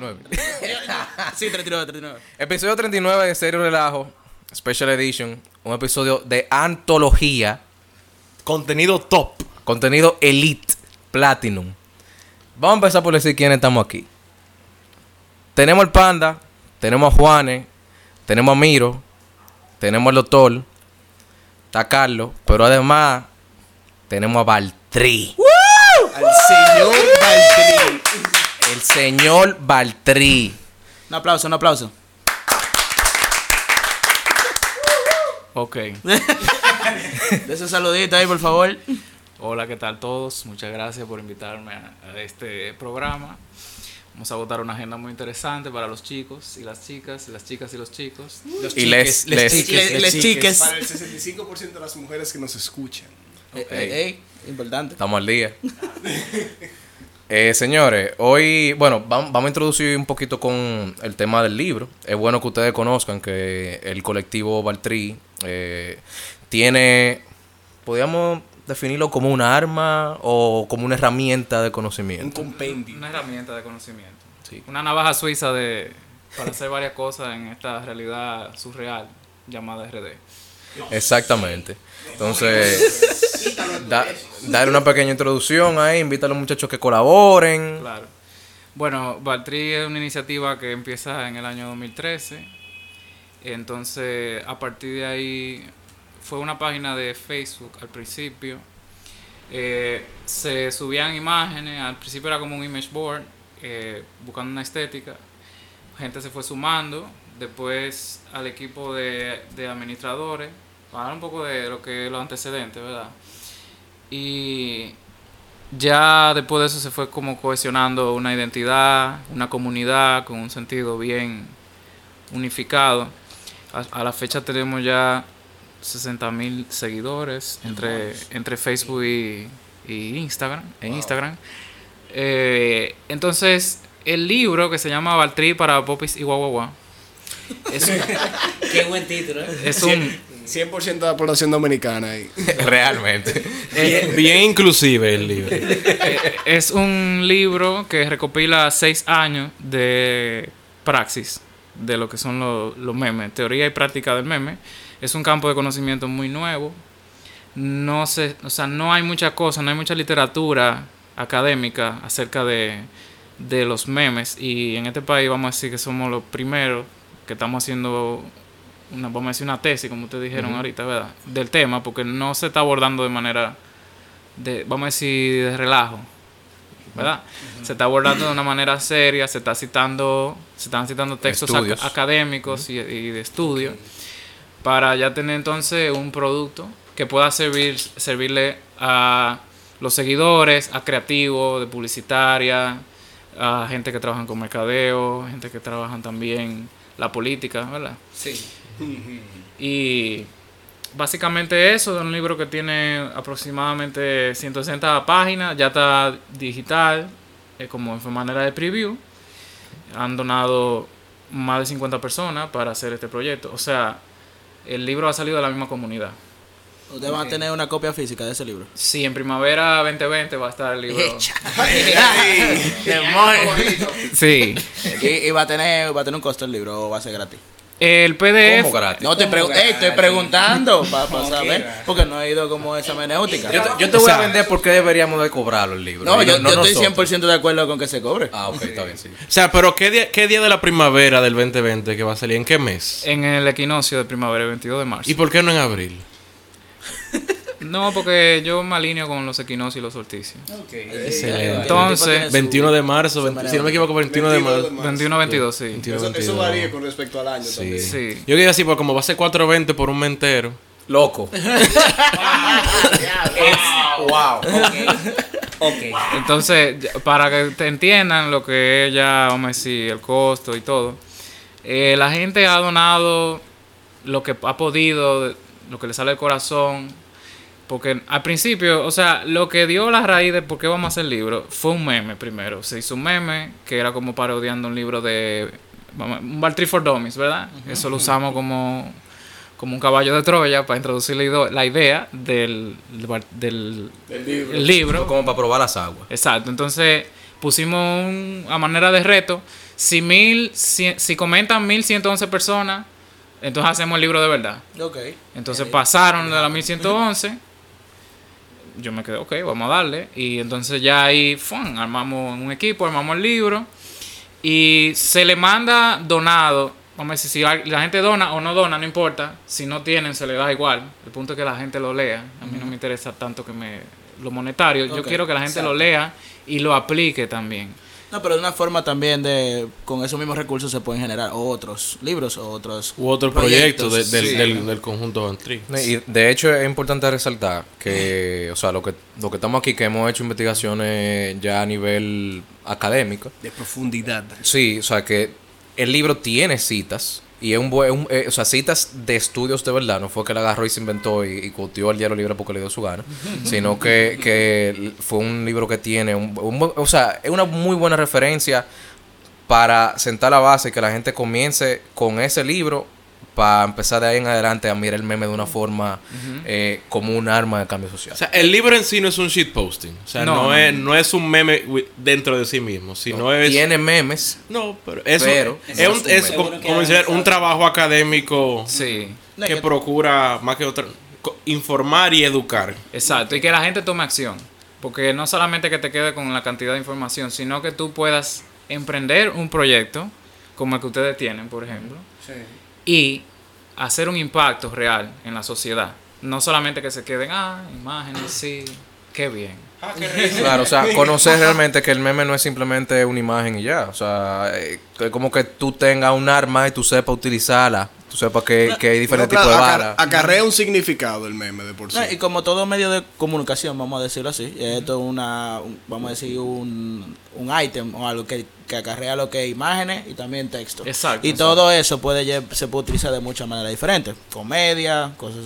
¿Episodio qué? 39. sí, 39, 39. Episodio 39 de Serio Relajo, Special Edition. Un episodio de antología. Contenido top. Contenido Elite Platinum. Vamos a empezar por decir quiénes estamos aquí. Tenemos al Panda, tenemos a Juanes, tenemos a Miro, tenemos al Doctor, está Carlos, pero además tenemos a Baltri. Al señor Valtteri. El señor Baltri. Un aplauso, un aplauso. Ok. De ese saludito ahí, por favor. Hola, ¿qué tal todos? Muchas gracias por invitarme a, a este programa. Vamos a votar una agenda muy interesante para los chicos y las chicas, y las chicas y los chicos. Y les, les, chiques, les chiques. Para el 65% de las mujeres que nos escuchan. Eh, eh, ey, importante. Estamos al día. Eh, señores, hoy, bueno, vam- vamos a introducir un poquito con el tema del libro. Es bueno que ustedes conozcan que el colectivo Baltri eh, tiene, podríamos definirlo como una arma o como una herramienta de Un conocimiento. compendio. Una herramienta de conocimiento. Sí. Una navaja suiza de, para hacer varias cosas en esta realidad surreal llamada RD. Exactamente. Entonces, da- darle una pequeña introducción ahí, invita a los muchachos que colaboren. Claro. Bueno, Valtri es una iniciativa que empieza en el año 2013. Entonces, a partir de ahí, fue una página de Facebook al principio. Eh, se subían imágenes, al principio era como un image board, eh, buscando una estética. Gente se fue sumando. Después al equipo de, de administradores, para hablar un poco de lo que es los antecedentes, ¿verdad? Y ya después de eso se fue como cohesionando una identidad, una comunidad con un sentido bien unificado. A, a la fecha tenemos ya 60 mil seguidores entre, entre Facebook y, y Instagram. En Instagram. Eh, entonces, el libro que se llama Valtri para Popis y Guaguaguá es un, Qué buen título. ¿eh? es un, 100% de la población dominicana ahí. Realmente. Bien, bien inclusive el libro. es un libro que recopila seis años de praxis de lo que son los, los memes, teoría y práctica del meme. Es un campo de conocimiento muy nuevo. No se, o sea, no hay mucha cosa, no hay mucha literatura académica acerca de, de los memes. Y en este país vamos a decir que somos los primeros que estamos haciendo una, vamos a decir una tesis, como ustedes dijeron ahorita, ¿verdad? Del tema, porque no se está abordando de manera de, vamos a decir, de relajo, ¿verdad? Se está abordando de una manera seria, se está citando, se están citando textos ac- académicos y, y de estudio para ya tener entonces un producto que pueda servir, servirle a los seguidores, a creativos, de publicitaria, a gente que trabajan con mercadeo, gente que trabajan también la política, ¿verdad? Sí. Y básicamente eso, es un libro que tiene aproximadamente 160 páginas, ya está digital, eh, como en manera de preview. Han donado más de 50 personas para hacer este proyecto. O sea, el libro ha salido de la misma comunidad. Ustedes van a tener una copia física de ese libro. Sí, en primavera 2020 va a estar el libro. Sí. y, y va a tener va a tener un costo el libro o va a ser gratis. El PDF. ¿Cómo gratis? No, te ¿Cómo pregu- gratis? ey, estoy preguntando para saber, porque no he ido como esa menéutica. Yo te, yo te voy a vender por qué deberíamos de cobrarlo el libro. No, yo, yo estoy nosotros. 100% de acuerdo con que se cobre. Ah, ok, está bien, sí. O sea, pero ¿qué día, ¿qué día de la primavera del 2020 que va a salir? ¿En qué mes? En el equinoccio de primavera, el 22 de marzo. ¿Y por qué no en abril? No, porque yo me alineo con los equinoccios y los solsticios. Excelente. Entonces, 21 de marzo, 20 si no me equivoco, 21 de marzo. 21 22, sí. 21, Eso- 22. eso varía con respecto al año Sí. Sí. Yo quería decir, pues como va a ser 4.20 por un mentero. Loco. wow. Ok. Entonces, ya- para que te entiendan lo que es ya, vamos a decir, el costo y todo, eh, la gente ha donado lo que ha podido, lo que le sale del corazón, porque al principio, o sea, lo que dio la raíz de por qué vamos a hacer el libro fue un meme primero. Se hizo un meme que era como parodiando un libro de, un Baltri for Dummies, ¿verdad? Eso lo usamos como como un caballo de Troya para introducir la, idea del, del, del libro. Como para probar las aguas. Exacto, entonces pusimos un- a manera de reto, si, mil, cien- si comentan 1111 personas, entonces hacemos el libro de verdad. Ok. Entonces pasaron de la 1111. Yo me quedé, ok, vamos a darle. Y entonces ya ahí ¡fum! armamos un equipo, armamos el libro. Y se le manda donado. Vamos a decir, si la gente dona o no dona, no importa. Si no tienen, se le da igual. El punto es que la gente lo lea. A mí no me interesa tanto que me lo monetario. Yo quiero que la gente exacto. lo lea y lo aplique también. No, pero de una forma también de, con esos mismos recursos se pueden generar otros libros o otros U otro proyecto de- proyectos. del, Sí. del, del conjunto Bantry. Y de hecho es importante resaltar que, o sea, lo que, lo que estamos aquí, que hemos hecho investigaciones ya a nivel académico, De profundidad. sí, o sea, que el libro tiene citas, y es un buen, eh, o sea, citas de estudios de verdad, no fue que la agarró y se inventó y, y cotió el diario libre porque le dio su gana, sino que, que fue un libro que tiene, un, un o sea, es una muy buena referencia para sentar la base y que la gente comience con ese libro para empezar de ahí en adelante a mirar el meme de una forma eh, como un arma de cambio social. O sea, el libro en sí no es un shitposting. O sea, No, no, no. es, no es un meme dentro de sí mismo, sino es... Tiene memes, No, pero eso Pero- es, un, es como, decir, un trabajo académico Sí. Que procura, más que otra, informar y educar. Exacto, y que la gente tome acción. Porque no solamente que te quede con la cantidad de información, sino que tú puedas emprender un proyecto, como el que ustedes tienen, por ejemplo, y hacer un impacto real en la sociedad. No solamente que se queden, ah, imágenes, sí, qué bien. claro, o sea, conocer realmente que el meme no es simplemente una imagen y ya, o sea, eh, es como que tú tengas un arma y tú sepas utilizarla, tú sepas que, que hay diferentes No, tipos de acar- Acarrea un significado el meme de por sí. No, y como todo medio de comunicación, vamos a decirlo así, esto es una, un- vamos a decir, un, un ítem o algo que, que acarrea lo que es imágenes y también texto. Exacto, Y exacto. todo eso puede lle- se puede utilizar de muchas maneras diferentes. Comedia, cosas,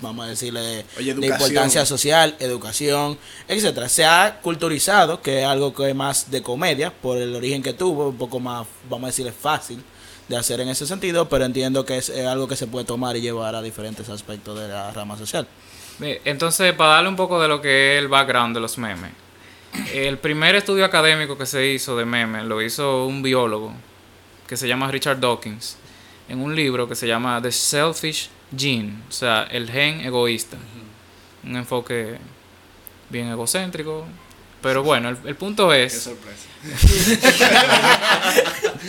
vamos a decirle, Oye, de educación. importancia social, educación, etcétera. Se ha culturizado, que es algo que es más de comedia, por el origen que tuvo, un poco más, vamos a decirle, fácil de hacer en ese sentido, pero entiendo que es, algo que se puede tomar y llevar a diferentes aspectos de la rama social. Entonces, para darle un poco de lo que es el background de los memes. El primer estudio académico que se hizo de memes lo hizo un biólogo que se llama Richard Dawkins en un libro que se llama The Selfish Gene, o sea, el gen egoísta. Un enfoque bien egocéntrico. Pero bueno, el, el punto Qué es... sorpresa.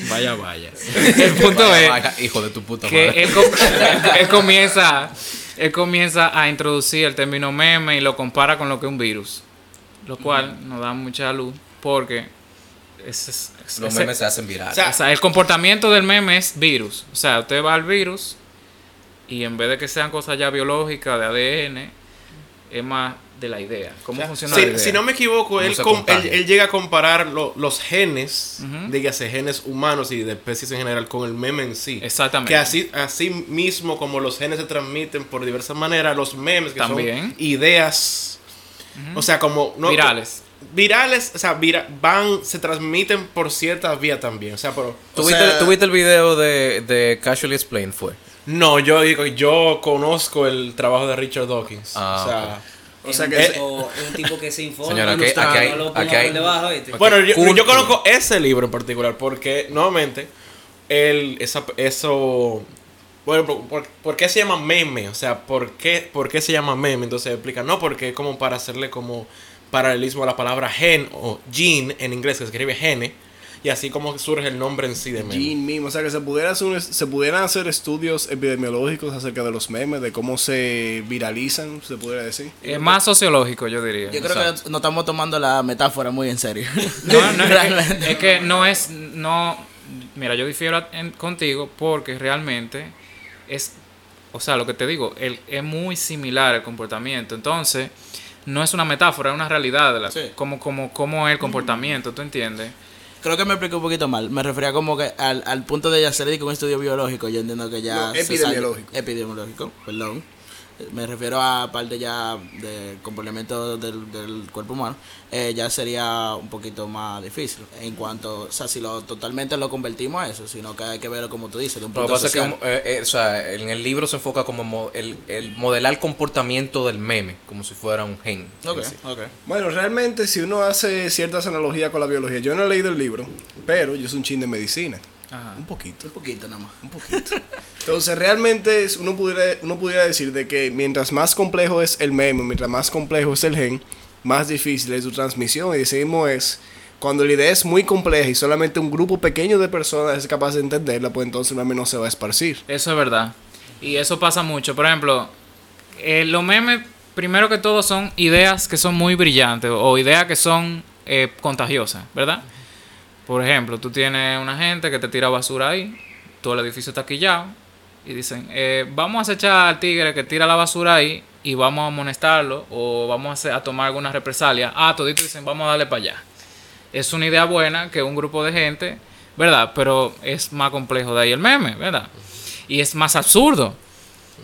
Vaya, vaya. El punto Vaya, es vaya, hijo de tu puta que madre. él, com- él comienza él comienza a introducir el término meme y lo compara con lo que es un virus lo cual nos da mucha luz porque es, es- es- Los ese- memes se hacen virales. O sea, o sea, el comportamiento del meme es virus o sea usted va al virus y en vez de que sean cosas ya biológicas de ADN es más de la idea cómo funciona la Si, idea si no me equivoco, ¿Cómo él, com- él, él llega a comparar lo- los genes, dígase genes humanos y de especies en general, con el meme en sí. Exactamente. Que así, así mismo como los genes se transmiten por diversas maneras, los memes que También. son ideas, o sea, como... no- virales Virales, o sea, vira- van, se transmiten por ciertas vías también. O sea, pero... ¿Tú, o viste, sea- tú viste el video de, de Casually Explained? Fue. No, yo digo, yo conozco el trabajo de Richard Dawkins. Ah, o sea... O sea que un tipo- es un tipo que se informa. Señora, aquí- ilustrado, aquí no lo aquí debajo, ¿viste? Bueno, yo, yo conozco ese libro en particular porque, nuevamente, él, esa, eso... Bueno, por, por- ¿por qué se llama meme? O sea, ¿por qué, ¿por qué se llama meme? Entonces explica, no, porque es como para hacerle como paralelismo a la palabra gen o gene en inglés, que se escribe gene, y así como surge el nombre en sí de meme. Gene meme, o sea que se pudiera hacer se pudieran hacer estudios epidemiológicos acerca de los memes, de cómo se viralizan, se pudiera decir. es más sociológico yo diría Yo creo que nos estamos tomando la metáfora muy en serio. No, no, es, Realmente. que, es que no es, no, mira, yo difiero en- contigo porque realmente es, o sea, lo que te digo, el, es muy similar el comportamiento, entonces no es una metáfora, es una realidad de la, Sí. como, como, como es el comportamiento, ¿tú entiendes? Creo que me expliqué un poquito mal. Me refería como que al, al punto de hacer un estudio biológico. Yo entiendo que ya. No, epidemiológico. epidemiológico, perdón. Me refiero a parte ya del complemento del, del cuerpo humano, eh, ya sería un poquito más difícil. En cuanto, o sea, si lo totalmente lo convertimos a eso, sino que hay que verlo como tú dices, de un Lo que punto pasa que eh, eh, o sea, en el libro se enfoca como mo- el, el modelar comportamiento del meme, como si fuera un gen. Ok, en sí. ok. Bueno, realmente si uno hace ciertas analogías con la biología, yo no he leído el libro, pero yo soy un chin de medicina. Ajá. Un poquito. Un poquito nada más. Un poquito. Entonces, realmente es- uno pudiera, uno pudiera decir de que mientras más complejo es el meme, mientras más complejo es el gen, más difícil es su transmisión. Y decimos es, cuando la idea es muy compleja y solamente un grupo pequeño de personas es capaz de entenderla, pues entonces el meme no se va a esparcir. Eso es verdad. Y eso pasa mucho. Por ejemplo, eh, los memes, primero que todo, son ideas que son muy brillantes o ideas que son eh, contagiosas, ¿verdad? Por ejemplo, tú tienes una gente que te tira basura ahí, todo el edificio está quillado, y dicen, eh, vamos a acechar al tigre que tira la basura ahí y vamos a amonestarlo o vamos a, hacer- a tomar alguna represalia. Ah, toditos dicen, vamos a darle para allá. Es una idea buena que un grupo de gente, ¿verdad? Pero es más complejo de ahí el meme, ¿verdad? Y es más absurdo.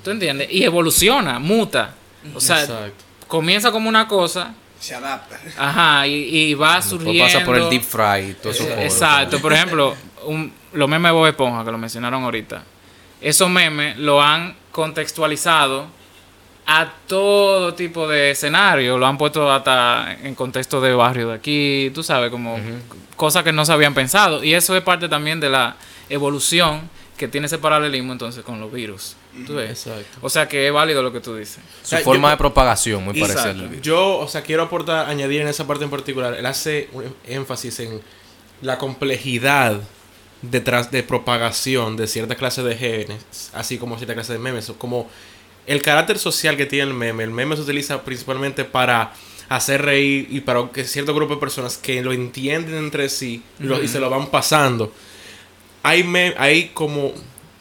¿Tú entiendes? Y evoluciona, muta. O sea, Exacto. comienza como una cosa, Se adapta. ajá, y, y va Después surgiendo. pasa por el deep fry y todo eso. Eh, Exacto, por ejemplo, un- los memes de Bob Esponja que lo mencionaron ahorita. Esos memes lo han contextualizado a todo tipo de escenario. Lo han puesto hasta en contexto de barrio de aquí, tú sabes, como cosas que no se habían pensado. Y eso es parte también de la evolución que tiene ese paralelismo entonces con los virus. ¿Tú ves? Exacto. O sea que es válido lo que tú dices. Su sea, forma yo- de propagación, muy parecida al del virus. Yo, o sea, quiero aportar, añadir en esa parte en particular, él hace un énfasis en la complejidad detrás de propagación de cierta clase de genes, así como cierta clase de memes, como el carácter social que tiene el meme. El meme se utiliza principalmente para hacer reír y para que cierto grupo de personas que lo entienden entre sí lo- y se lo van pasando. Hay, me- hay como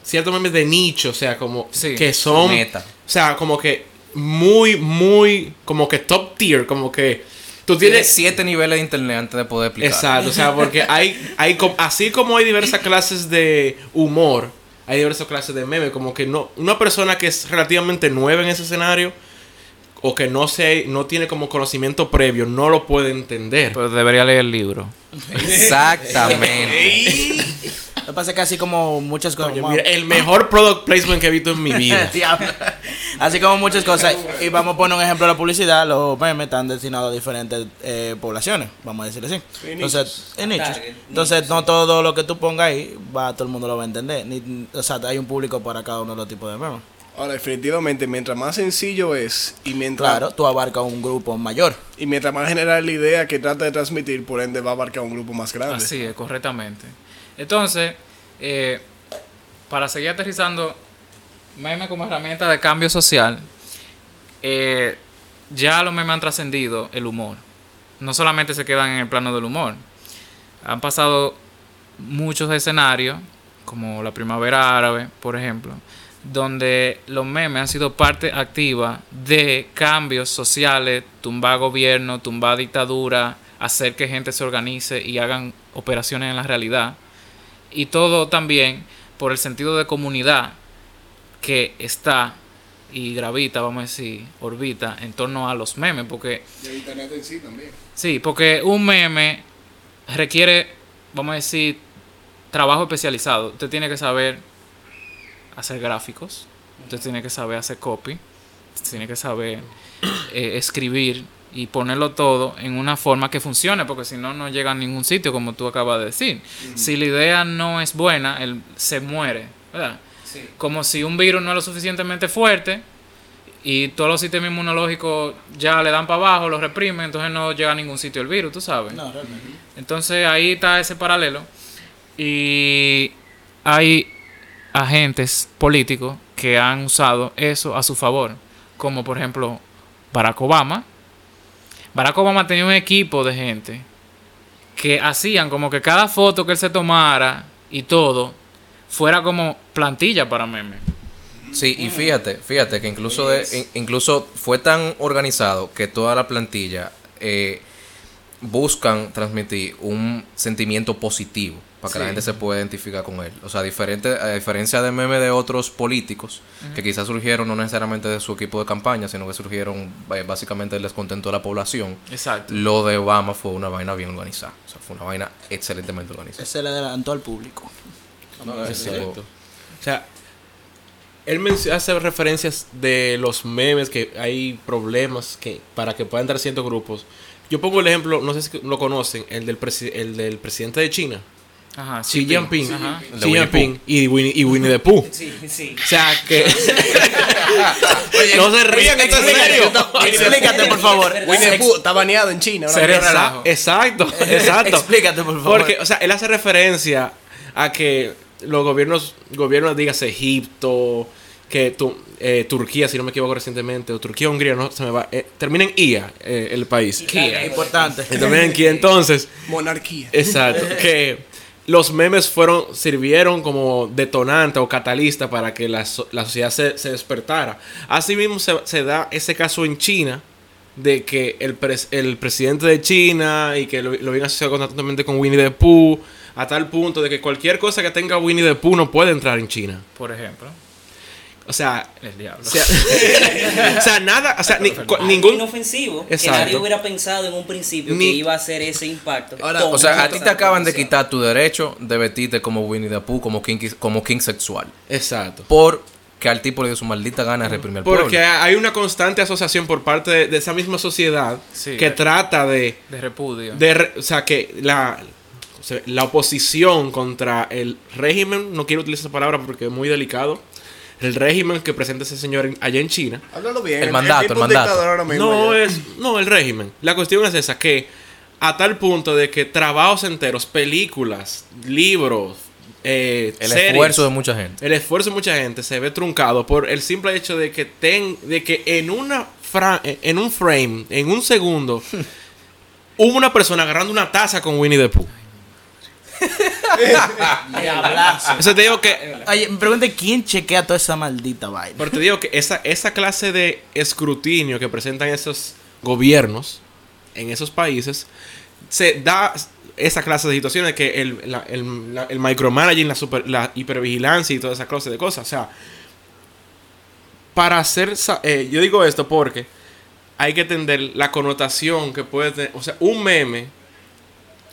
ciertos memes de nicho, o sea, como Sí. que son... Meta. O sea, como que muy, muy, como que top tier, como que tú Tienes tienes... siete niveles de internet antes de poder explicar. Exacto, o sea, porque hay, hay así como hay diversas clases de humor, hay diversas clases de meme, como que no, una persona que es relativamente nueva en ese escenario o que no se, no tiene como conocimiento previo, no lo puede entender. Pero debería leer el libro. Exactamente. Lo que pasa es que así como muchas cosas. Oye, mira, el mejor product placement que he visto en mi vida. Así como muchas cosas. Y vamos a poner un ejemplo de la publicidad. Los memes están destinados a diferentes eh, poblaciones, vamos a decirlo así. Entonces, en nichos. Entonces, no todo lo que tú pongas ahí, va, todo el mundo lo va a entender. Ni- o sea, hay un público para cada uno de los tipos de memes. Ahora, definitivamente, mientras más sencillo es y mientras, Claro, tú abarcas un grupo mayor. y mientras más general la idea que trata de transmitir, por ende va a abarcar un grupo más grande. Así es, correctamente. Entonces, eh, para seguir aterrizando, meme como herramienta de cambio social, eh, ya los memes han trascendido el humor. No solamente se quedan en el plano del humor. Han pasado muchos escenarios, como la primavera árabe, por ejemplo, donde los memes han sido parte activa de cambios sociales, tumbar gobierno, tumbar dictadura, hacer que gente se organice y hagan operaciones en la realidad. Y todo también por el sentido de comunidad que está y gravita, vamos a decir, orbita en torno a los memes, porque Y el internet en sí también. Sí, porque un meme requiere, vamos a decir, trabajo especializado. Usted tiene que saber hacer gráficos, usted tiene que saber hacer copy, usted tiene que saber eh, escribir y ponerlo todo en una forma que funcione, porque si no, no llega a ningún sitio, como tú acabas de decir. Si la idea no es buena, él se muere, ¿verdad? Sí. Como si un virus no es lo suficientemente fuerte y todos los sistemas inmunológicos ya le dan para abajo, lo reprimen, entonces no llega a ningún sitio el virus, tú sabes. No, realmente. Entonces ahí está ese paralelo. Y hay agentes políticos que han usado eso a su favor. Como por ejemplo Barack Obama. Barack Obama tenía un equipo de gente que hacían como que cada foto que él se tomara y todo fuera como plantilla para memes. Sí, y fíjate, fíjate que incluso, de- in- incluso fue tan organizado que toda la plantilla eh, buscan transmitir un sentimiento positivo para que la gente se pueda identificar con él. O sea, diferente, a diferencia de memes de otros políticos que quizás surgieron no necesariamente de su equipo de campaña, sino que surgieron eh, básicamente del descontento de la población. Exacto. Lo de Obama fue una vaina bien organizada. O sea, fue una vaina excelentemente organizada. Se le adelantó al público. Ese tipo- O sea, él hace referencias de los memes, que hay problemas que para que puedan entrar ciertos grupos. Yo pongo el ejemplo, no sé si lo conocen, el del, presi- el del presidente de China, Ajá. Xi Jinping. Xi Jinping y Winnie, y Winnie the Pooh. Sí, sí. O sea, que... no se rían, esto es serio. Explícate, por favor. Winnie the Pooh está baneado en China. ahora Serio mismo. Exa- relajo. Exacto, exacto. Explícate, por favor. Porque, o sea, él hace referencia a que los gobiernos, gobiernos, dígase Egipto, que tu- eh, Turquía, si no me equivoco recientemente, o Turquía, Hungría, no se me va, eh, termina en IA eh, el país. Kia. Importante. Termina en Kia, entonces, Monarquía. exacto, que los memes fueron, sirvieron como detonante o catalista para que la, la sociedad se, se despertara. Asimismo se, se da ese caso en China de que el, pres- el presidente de China y que lo, lo viene asociado constantemente con Winnie the Pooh, a tal punto de que cualquier cosa que tenga Winnie the Pooh no puede entrar en China. Por ejemplo. O sea, El diablo. o sea, o sea, nada, o sea, ni- ningún... inofensivo que Exacto. nadie hubiera pensado en un principio Ni- que iba a hacer ese impacto. Ahora, O sea, a ti te acaban de quitar tu derecho de vestirte como Winnie the Pooh, como king, como king sexual. Exacto. Porque al tipo le dio su maldita gana de reprimir al pueblo. Porque hay una constante asociación por parte de, de esa misma sociedad Sí. que trata de, De repudio. de re- o sea, que la, la oposición contra el régimen, no quiero utilizar esa palabra porque es muy delicado, el régimen que presenta ese señor en- allá en China, Háblalo bien. El mandato, tipo el mandato. dictador ahora mismo no ya. es, no el régimen. La cuestión es esa, que a tal punto de que trabajos enteros, películas, libros, eh, el series, esfuerzo de mucha gente. el esfuerzo de mucha gente se ve truncado por el simple hecho de que ten, de que en una fra- en un frame, en un segundo, hubo una persona agarrando una taza con Winnie the Pooh. Eso te digo que Oye, me pregunté quién chequea toda esa maldita vaina. pero te digo que esa, esa clase de escrutinio que presentan esos gobiernos en esos países se da esa clase de situaciones que el, la- el, la- el micromanaging, la, super, la hipervigilancia y toda esa clase de cosas. O sea, para hacer... eh, yo digo esto porque hay que entender la connotación que puede tener... O sea, un meme...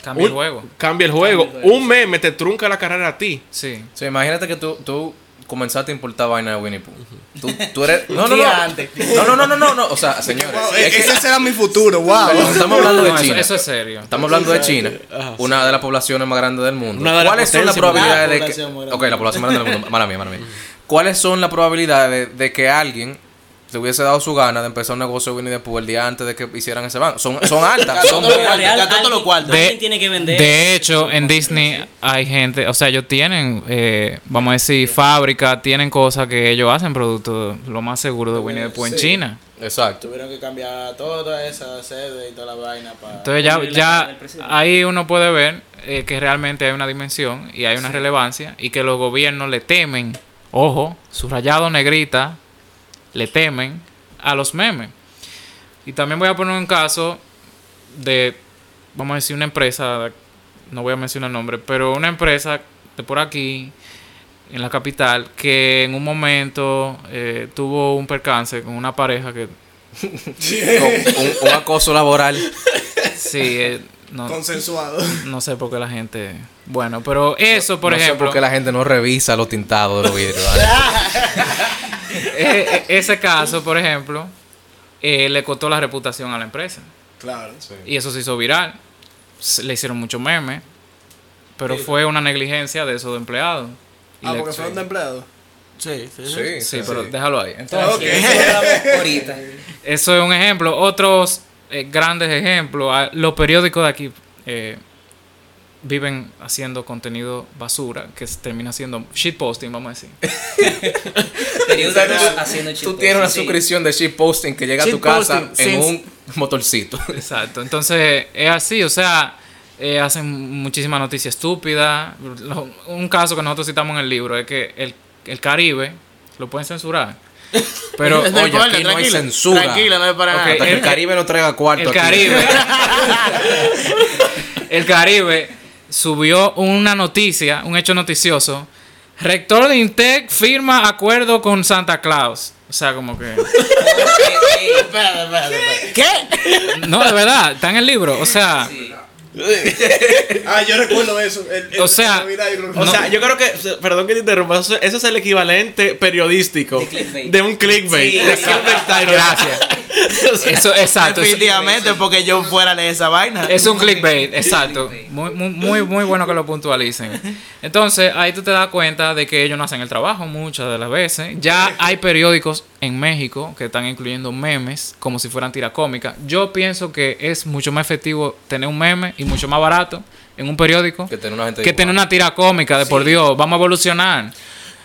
Cambia el un- juego. Cambia el juego. Cambia el juego, Un meme te trunca la carrera a ti. Sí. Sí, imagínate que tú, tú comenzaste a importar vaina de Winnie Pooh. Tú, tú eres. No, no, no. No, no, no, no, no, no. O sea, señores. Wow, es que- ese será mi futuro, wow. Estamos hablando de No, eso, China. eso es serio. Estamos hablando de China, una de las poblaciones más grandes del mundo. Una de las ¿Cuáles son las probabilidades de grandes. que... La población muy grande. Ok, la población más grande del mundo. Mala mía, mala mía. ¿Cuáles son las probabilidades de, de que alguien se hubiese dado su gana de empezar un negocio de Winnie the Pooh el día antes de que hicieran ese banco? Son, son altas. son muy cual- altas. De- tiene que vender. De hecho, en Disney hay gente, o sea, ellos tienen, eh, vamos a decir, fábrica, tienen cosas que ellos hacen productos, lo más seguro de Winnie the Pooh en Sí. China. Exacto. Tuvieron que cambiar toda esa sede y toda la vaina para... Entonces ya, ya ahí uno puede ver eh, que realmente hay una dimensión y hay una relevancia y que los gobiernos le temen, ojo, subrayado negrita, le temen a los memes. Y también voy a poner un caso de, vamos a decir, una empresa, no voy a mencionar el nombre, pero una empresa de por aquí, en la capital, que en un momento eh, tuvo un percance con una pareja que, Con un, un acoso laboral. sí, eh, no, Consensuado. no sé por qué la gente... Bueno, pero eso, por no sé ejemplo, por qué la gente no revisa los tintados de los vidrios. eh, eh, ese caso, por ejemplo, eh, le costó la reputación a la empresa. Claro. Y eso se hizo viral. Se- Le hicieron mucho meme. Pero fue una negligencia de esos empleados. Ah, le- porque fueron de empleados. Sí, sí, sí. Sí, Sí, pero déjalo ahí. Entonces, Ah, ahorita. eso es un ejemplo. Otros eh, grandes ejemplos. ah, Los periódicos de aquí eh, viven haciendo contenido basura, que se termina siendo shitposting, vamos a decir. Sea, tú- haciendo Tú chistes, tienes una sí. suscripción de shitposting que llega a tu casa en sin- un motorcito. Exacto. Entonces, es así, o sea, eh, hacen muchísima noticia estúpida. Lo- Un caso que nosotros citamos en el libro es que el, el Caribe lo pueden censurar. Pero, No Oye, importa, aquí no hay censura. Tranquilo, no es para nada. El Caribe no traiga cuarto. el aquí. Caribe. el Caribe subió una noticia, un hecho noticioso. Rector de Intec firma acuerdo con Santa Claus. O sea, como que. Espérate, espérate, espérate. ¿Qué? No, de verdad, está en el libro. O sea, Ah, yo recuerdo eso. el- el- O sea, O sea, yo creo que, perdón que te interrumpa, eso, eso es el equivalente periodístico De clickbait. de un clickbait. Sí, de exacto. clickbait gracias. O sea, Eso, exacto. eso- Definitivamente, porque yo fuera de esa vaina. Es un clickbait, exacto. Muy, muy, muy, muy bueno que lo puntualicen. Entonces, ahí tú te das cuenta de que ellos no hacen el trabajo muchas de las veces. Ya hay periódicos en México que están incluyendo memes como si fueran tira cómica. Yo pienso que es mucho más efectivo tener un meme y mucho más barato en un periódico Que tener una gente que tener dibujando. una tira cómica de por Dios. Vamos a evolucionar.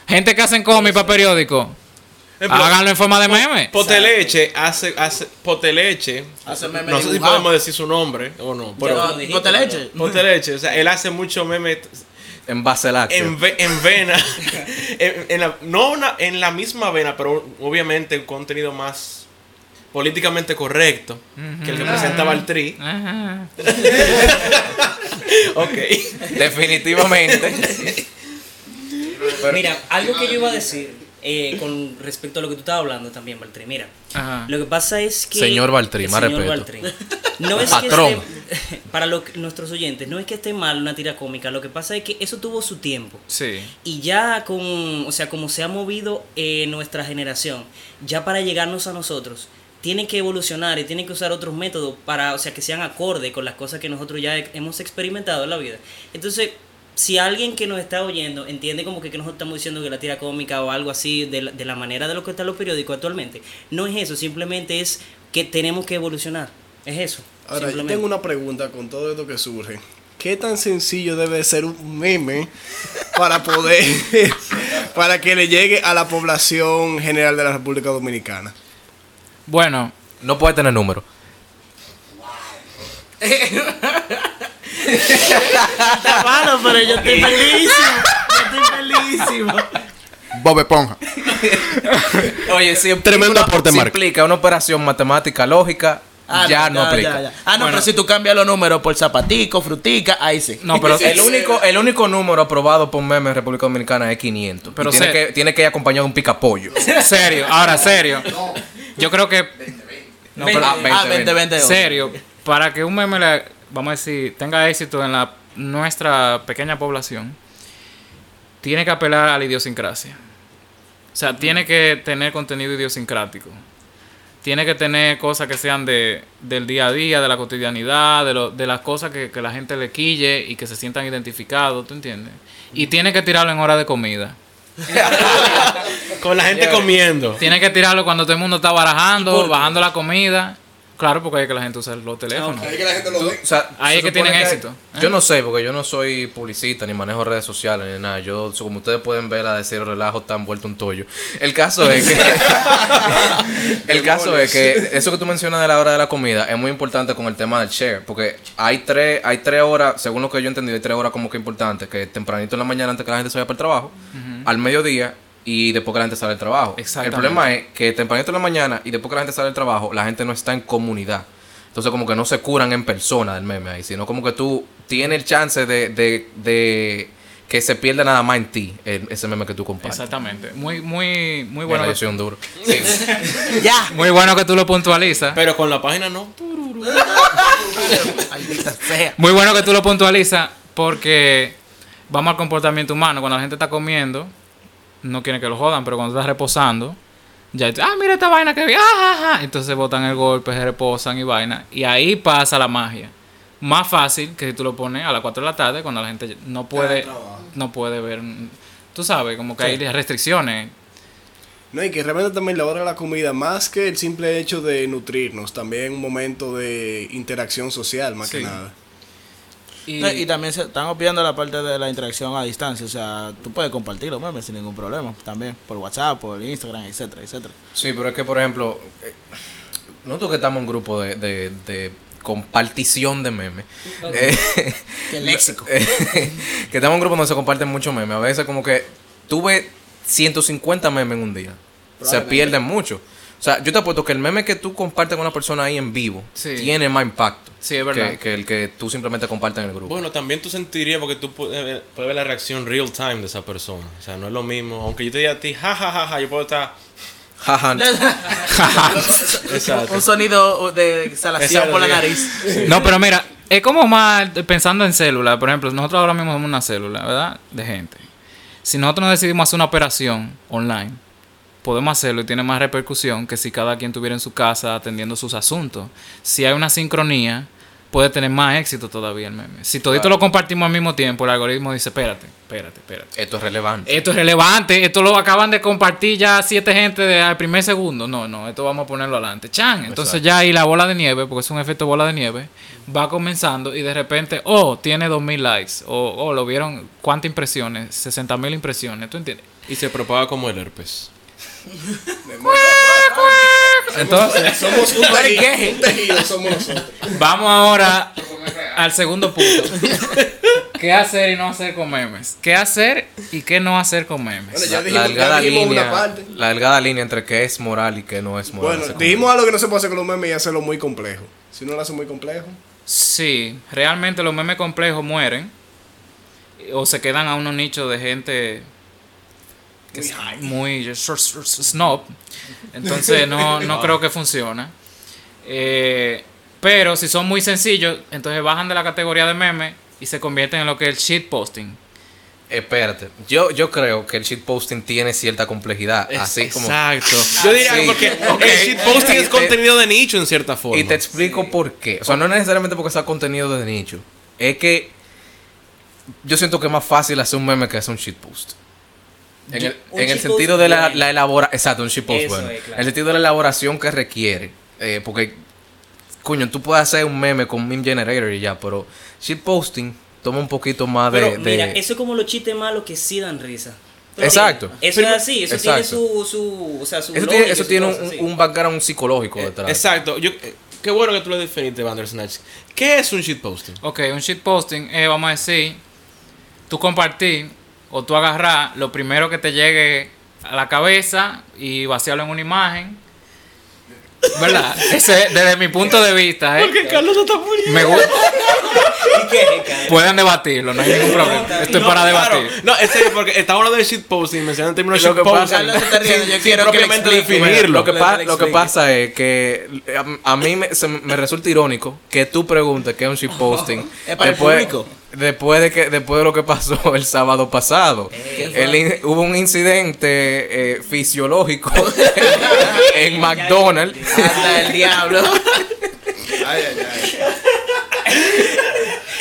Gente que hacen cómic para periódico, ejemplo, háganlo en forma de meme. Poteleche hace, hace Poteleche. Hace memes no sé si podemos decir su nombre o no, pero. Poteleche, o sea, él hace mucho meme En base láctea. en, ve- en vena, en, en la, no una, en la misma vena, pero obviamente un contenido más políticamente correcto que el que presentaba el tri. Ok. Definitivamente. Pero- Mira, algo que yo iba a decir eh, con respecto a lo que tú estabas hablando también, Valtteri. Mira, Ajá. lo que pasa es que. Señor Valtteri, El más señor respeto. No es Patrón. que esté, para lo que- nuestros oyentes, no es que esté mal una tira cómica. Lo que pasa es que eso tuvo su tiempo. Sí. Y ya con, o sea, como se ha movido eh, nuestra generación, ya para llegarnos a nosotros, tiene que evolucionar y tiene que usar otros métodos para, o sea, que sean acorde con las cosas que nosotros ya he- hemos experimentado en la vida. Entonces, si alguien que nos está oyendo entiende como que, que nosotros estamos diciendo que la tira cómica o algo así de la, de la manera de lo que están los periódicos actualmente, no es eso, simplemente es que tenemos que evolucionar. Es eso. Ahora, yo tengo una pregunta con todo esto que surge. ¿Qué tan sencillo debe ser un meme para poder, para que le llegue a la población general de la República Dominicana? Bueno, No puede tener número. Está malo, pero yo estoy felísimo. Yo estoy felísimo. Bob Esponja. Oye, si Tremendo aporte, si implica una operación matemática lógica, Ah, ya no, aplica. ya. Ah, no, Bueno. pero si tú cambias los números por zapatico, frutica, ahí sí. no, pero El único, el único número aprobado por meme en República Dominicana es 500. Pero tiene, que, tiene que ir acompañado de un picapollo. serio, ahora serio. Yo creo que no, pero- Ah, Ah, 20, 20. serio, para que un meme le- vamos a decir, tenga éxito en la nuestra pequeña población, tiene que apelar a la idiosincrasia. O sea, tiene que tener contenido idiosincrático. Tiene que tener cosas que sean de, del día a día, de la cotidianidad, de, lo, de las cosas que, que la gente le quille y que se sientan identificados, ¿tú entiendes? Y tiene que tirarlo en hora de comida. Con la gente comiendo. Tiene que tirarlo cuando todo el mundo está ¿Y barajando, bajando la comida. Claro, porque hay que la gente usa los teléfonos. Ok. que la gente lo ve. O sea, Ahí se es que supone tienen éxito. ¿eh? Yo no sé, porque yo no soy publicista, ni manejo redes sociales, ni nada. Yo, so- como ustedes pueden ver, a decir relajo tan vuelto un tollo. El caso es que. el caso es que eso que tú mencionas de la hora de la comida es muy importante con el tema del share. Porque hay tres, hay tres horas, según lo que yo he entendido, hay tres horas como que importantes. Que tempranito en la mañana antes que la gente se vaya para el trabajo, al mediodía y después que la gente sale del trabajo. El Exactamente. problema es que tempranito en la mañana y después que la gente sale del trabajo, la gente no está en comunidad. Entonces como que no se curan en persona del meme ahí, sino como que tú tienes el chance de, de, de que se pierda nada más en ti el- ese meme que tú compartes. Exactamente. Muy, muy, muy Bueno, yo Que, soy un duro. Sí. Ya. muy bueno que tú lo puntualizas. Pero con la página no. Muy bueno que tú lo puntualizas porque vamos al comportamiento humano. Cuando la gente está comiendo, no quieren que lo jodan, pero cuando estás reposando, ya, ah, mira esta vaina que vi, ah, ah, ah". entonces botan el golpe, se reposan y vaina. Y ahí pasa la magia. Más fácil que si tú lo pones a las 4 de la tarde cuando la gente no puede, no puede ver. Tú sabes, como que hay restricciones. No, y que realmente también la hora de la comida, más que el simple hecho de nutrirnos, también un momento de interacción social, más Sí. que nada. Y, No, Y también se están obviando la parte de la interacción a distancia. O sea, tú puedes compartir los memes sin ningún problema. También por WhatsApp, por Instagram, etcétera, etcétera. Sí, pero es que, por ejemplo, eh, nosotros que estamos en un grupo de, de, de compartición de memes. eh, Qué léxico. que estamos en un grupo donde se comparten muchos memes. A veces como que tuve 150 memes en un día. Probablemente. pierden mucho. O sea, yo te apuesto que el meme que tú compartes con una persona ahí en vivo Sí. tiene más impacto Sí, es verdad. que, que el que tú simplemente compartes en el grupo. Bueno, también tú sentirías porque tú puedes ver, puedes ver la reacción real time de esa persona. O sea, no es lo mismo. Aunque yo te diga a ti, ja, ja, ja, ja, yo puedo estar. Jaja. Exacto. Un sonido de exhalación por la sí. nariz. No, pero mira, es como más pensando en células. Por ejemplo, nosotros ahora mismo somos una célula, ¿verdad? De gente. Si nosotros nos decidimos hacer una operación online, podemos hacerlo y tiene más repercusión que si cada quien estuviera en su casa atendiendo sus asuntos. Si hay una sincronía, puede tener más éxito todavía el meme. Si todito lo compartimos al mismo tiempo, el algoritmo dice, espérate, espérate, espérate. Esto es relevante. Esto es relevante, esto lo acaban de compartir ya siete gente de- al primer segundo. No, no, esto vamos a ponerlo adelante. Chan. Entonces Exacto. ya ahí la bola de nieve, porque es un efecto bola de nieve, va comenzando y de repente, oh, tiene 2000 likes. O oh, lo vieron, ¿cuántas impresiones? 60 mil impresiones. ¿Tú entiendes? Y se propaga como el herpes. Entonces, Somos un ¿Pero tejido, qué? un tejido somos nosotros. vamos ahora al segundo punto. ¿Qué hacer y no hacer con memes? ¿Qué hacer y qué no hacer con memes? Bueno, ya La, dijimos, la ya delgada una línea, parte. la delgada línea entre qué es moral y qué no es moral. Bueno, dijimos algo que no se puede hacer con los memes y hacerlo muy complejo. Si no lo hace muy complejo. Sí, realmente los memes complejos mueren o se quedan a unos nichos de gente que es muy snob. Entonces no, no creo que funcione. Eh, pero si son muy sencillos, entonces bajan de la categoría de meme y se convierten en lo que es el shitposting. Espérate, yo, yo creo que el shitposting tiene cierta complejidad, así como... Exacto. Yo diría Sí. que porque Ok. el shitposting es te- contenido de nicho en cierta forma. Y te explico por qué. O sea, no necesariamente porque sea contenido de nicho. Es que yo siento que es más fácil hacer un meme que hacer un shitpost. En el, en sentido de la, la elaboración. Exacto, un shitpost bueno. es, claro. En el sentido de la elaboración que requiere. Eh, porque, coño, tú puedes hacer un meme con meme generator y ya, pero shitposting toma un poquito más de. Pero de- mira, eso es como los chistes malos que sí dan risa. ¿Tú Exacto. Eso es así, eso tiene su, su, o sea, su eso tiene, eso tiene un, un background psicológico detrás. Exacto. Yo, eh, qué bueno que tú lo definiste, Bandersnatch. ¿Qué es un shitposting? Ok, un shitposting es, vamos a decir, tú compartir o tú agarrar lo primero que te llegue a la cabeza y vaciarlo en una imagen. ¿Verdad? Ese, desde mi punto de vista, ¿eh? Carlos está muriendo. Me gusta. ¿Y? Pueden debatirlo, no hay ningún problema. Estoy para debatir. No, es serio, porque estamos hablando de shitposting, mencionando el término Lo que pasa- shitposting. Está riendo, yo quiero que le definirlo. Lo que, pa- lo que pasa es que a, a mí me, se me resulta irónico que tú preguntes qué es un shitposting Es para el después, público. Después de que después de lo que pasó el sábado pasado. El in- hubo un incidente eh, fisiológico en McDonald's. Anda el diablo. Ay, ay, ay.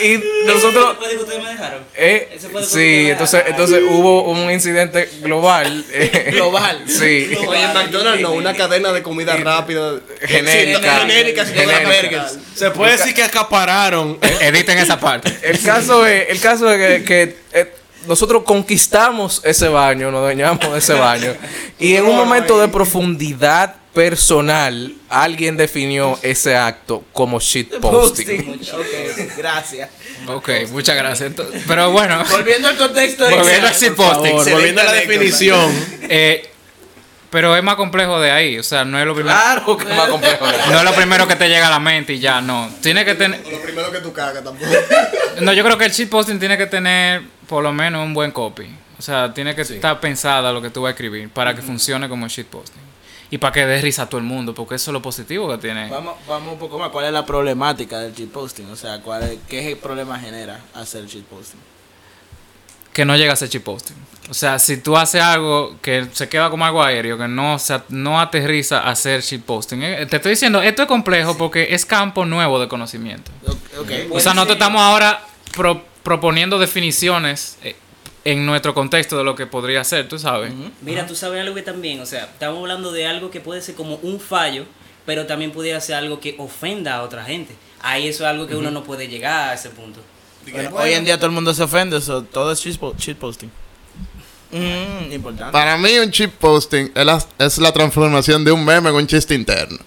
Y nosotros ¿Ese fue el que ustedes me dejaron? Eh, Ese fue el sí, entonces, entonces hubo un incidente global. eh, Global. Sí. Oye, en McDonald's no, una cadena de comida rápida. Genérica. Genérica, Genérica. burgers. Se puede decir que acapararon. Editen esa parte. El caso es, el caso es que, que, eh, nosotros conquistamos ese baño, nos dañamos de ese baño. Y en un momento de profundidad personal, alguien definió ese acto como shitposting. Posting. Ok, gracias. Ok, muchas gracias. Entonces, pero bueno, Volviendo al contexto volviendo al shitposting. Volviendo a la definición. Eh, pero es más complejo de ahí. O sea, no es lo primero. Claro que es más complejo. No es lo primero que te llega a la mente y ya, no. Tiene que tener. Lo primero que tú cagas tampoco. No, yo creo que el shitposting tiene que tener por lo menos un buen copy. O sea, tiene que estar pensada lo que tú vas a escribir para que funcione como shitposting. Y para que dé risa a todo el mundo, porque eso es lo positivo que tiene. Vamos, vamos un poco más. ¿Cuál es la problemática del shitposting? O sea, ¿cuál es, ¿qué problema genera hacer shitposting? Que no llega a ser shitposting. O sea, si tú haces algo que se queda como algo aéreo, que no, se, no aterriza a hacer shitposting. Eh, Te estoy diciendo, esto es complejo porque es campo nuevo de conocimiento. Ok. O sea, nosotros estamos ahora pro- proponiendo definiciones eh, en nuestro contexto de lo que podría ser, tú sabes. Mira, tú sabes algo que también, o sea, estamos hablando de algo que puede ser como un fallo, pero también pudiera ser algo que ofenda a otra gente. Ahí eso es algo que uno no puede llegar a ese punto. Bueno, hoy en día todo el mundo se ofende, so, todo es shitpo- shitposting. Mm, importante. Para mí un chip posting es la, es la transformación de un meme en un chiste interno.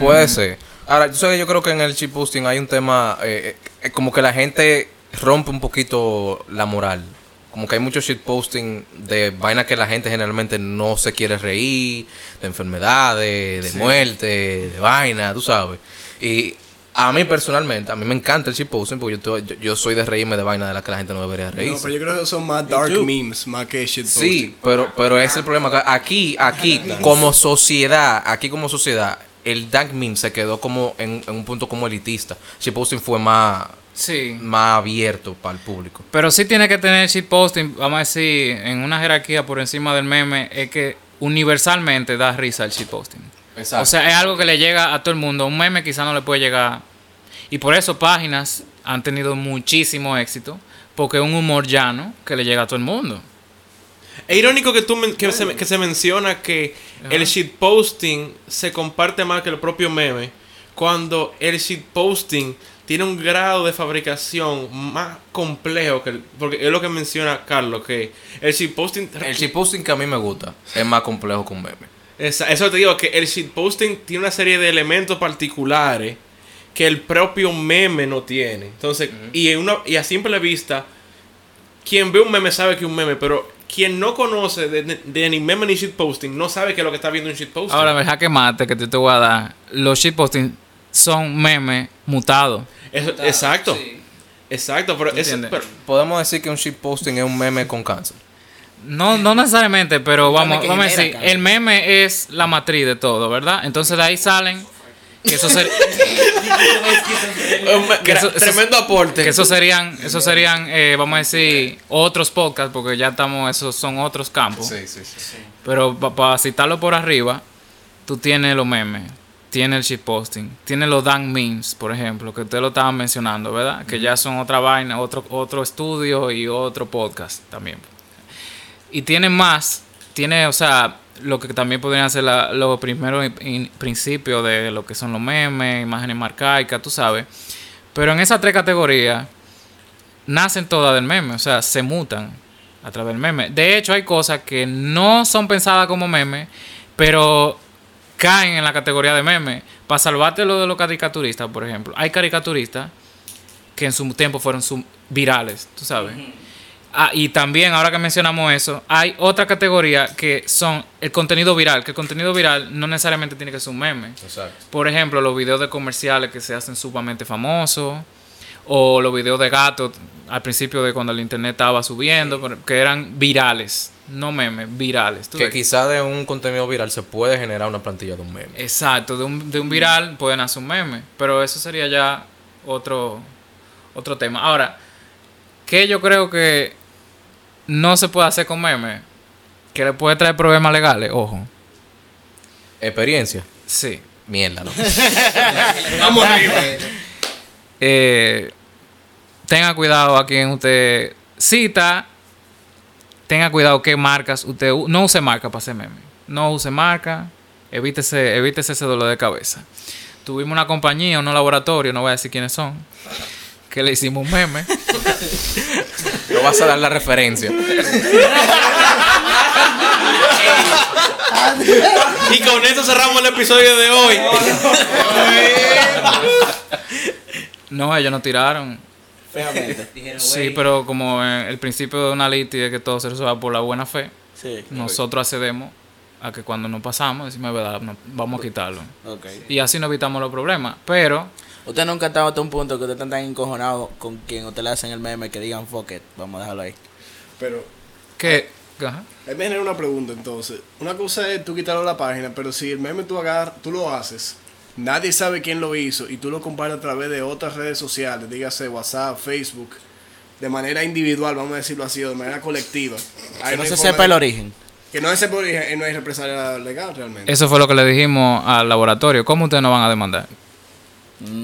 Puede ser. Ahora, tú sabes, yo creo que en el shitposting hay un tema, eh, eh, como que la gente rompe un poquito la moral. como que hay mucho shitposting de vaina que la gente generalmente no se quiere reír, de enfermedades, de muerte, de vaina, tú sabes. Y a mí personalmente, a mí me encanta el shitposting porque yo, yo, yo soy de reírme de vaina de la que la gente no debería No, reírse. pero yo creo que son más dark memes, más que shit Sí, pero, pero ese es el problema. Aquí, aquí, como sociedad, aquí como sociedad, el dark meme se quedó como en, en un punto como elitista. Shitposting fue más, Sí. más abierto para el público. Pero sí tiene que tener shitposting, vamos a decir, en una jerarquía por encima del meme, es que universalmente da risa el shitposting. Exacto. O sea, es algo que le llega a todo el mundo. Un meme quizá no le puede llegar. Y por eso páginas han tenido muchísimo éxito, porque es un humor llano que le llega a todo el mundo. Es irónico que, tú men- que, se, que se menciona que el shitposting se comparte más que el propio meme, cuando el shitposting tiene un grado de fabricación más complejo que el- porque es lo que menciona Carlos, que el shitposting... El shitposting que a mí me gusta es más complejo que un meme. Esa- eso te digo, que el shitposting tiene una serie de elementos particulares que el propio meme no tiene. Entonces, y, en una, y a simple vista, quien ve un meme sabe que es un meme, pero quien no conoce de, de- de ni meme ni shitposting no sabe que lo que está viendo es un shitposting. Ahora, el jaque mate que yo te voy a dar, los shitposting son memes mutados. Eso- exacto. Exacto, pero, eso- entiendes? pero- Podemos decir que un shitposting es un meme con cáncer. No, no necesariamente, pero vamos, vamos a decir, cáncer. el meme es la matriz de todo, ¿verdad? Entonces de ahí salen que eso, ser- un me- que eso- eso- tremendo aporte. que eso serían, eso serían, eh, vamos a decir, otros podcasts, porque ya estamos, esos son otros campos. sí, sí. Pero para citarlo por arriba, tú tienes los memes, tienes el shitposting, tienes los dan memes, por ejemplo, que usted lo estaba mencionando, ¿verdad? Que ya son otra vaina, otro, otro estudio y otro podcast también. Y tiene más, tiene, o sea, lo que también podrían ser la- los primeros in- in- principios de lo que son los memes, imágenes marcaicas, tú sabes. Pero en esas tres categorías, nacen todas del meme, o sea, se mutan a través del meme. De hecho, hay cosas que no son pensadas como meme, pero caen en la categoría de meme. Para salvarte lo de los caricaturistas, por ejemplo. Hay caricaturistas que en su tiempo fueron virales, tú sabes. Ah, y también, ahora que mencionamos eso, hay otra categoría que son el contenido viral, que el contenido viral no necesariamente tiene que ser un meme. Exacto. Por ejemplo, los videos de comerciales que se hacen sumamente famosos. O los videos de gatos al principio de cuando el internet estaba subiendo, que eran virales, no memes, virales. ¿tú Que ves? quizá de un contenido viral se puede generar una plantilla de un meme. Exacto, de un, de un viral pueden hacer un meme, pero eso sería ya otro, otro tema. Ahora, que yo creo que no se puede hacer con memes, que le puede traer problemas legales, ojo. Experiencia. Sí. Mierda, ¿no? Vamos arriba. Eh, tenga cuidado a quien usted cita. Tenga cuidado qué marcas usted no use marca para hacer meme. No use marca. Evítese, evítese ese dolor de cabeza. Tuvimos una compañía, un laboratorio, no voy a decir quiénes son, que le hicimos un meme. No vas a dar la referencia. Y con esto cerramos el episodio de hoy. No, ellos no tiraron. Feamente. Dijeron, Sí, "Güey, pero como eh, el principio de una litis es que todo se resuelva por la buena fe, Sí. nosotros accedemos a que cuando nos pasamos, decimos, verdad, no, vamos a quitarlo. Ok. Y así no evitamos los problemas. Pero Usted nunca ha estado hasta un punto que usted está tan encojonado con quien usted le hacen el meme que digan fuck it. Vamos a dejarlo ahí. Pero que... ajá. ahí me genera una pregunta entonces. Una cosa es tú quitarlo de la página, pero si el meme tú agarras, tú lo haces, nadie sabe quién lo hizo y tú lo compartes a través de otras redes sociales, dígase WhatsApp, Facebook, de manera individual, vamos a decirlo así, o de manera colectiva. Ahí Que no se sepa de- el origen. Que no se sepa el origen, eh, no hay represalia legal realmente. Eso fue lo que le dijimos al laboratorio. ¿Cómo ustedes nos van a demandar?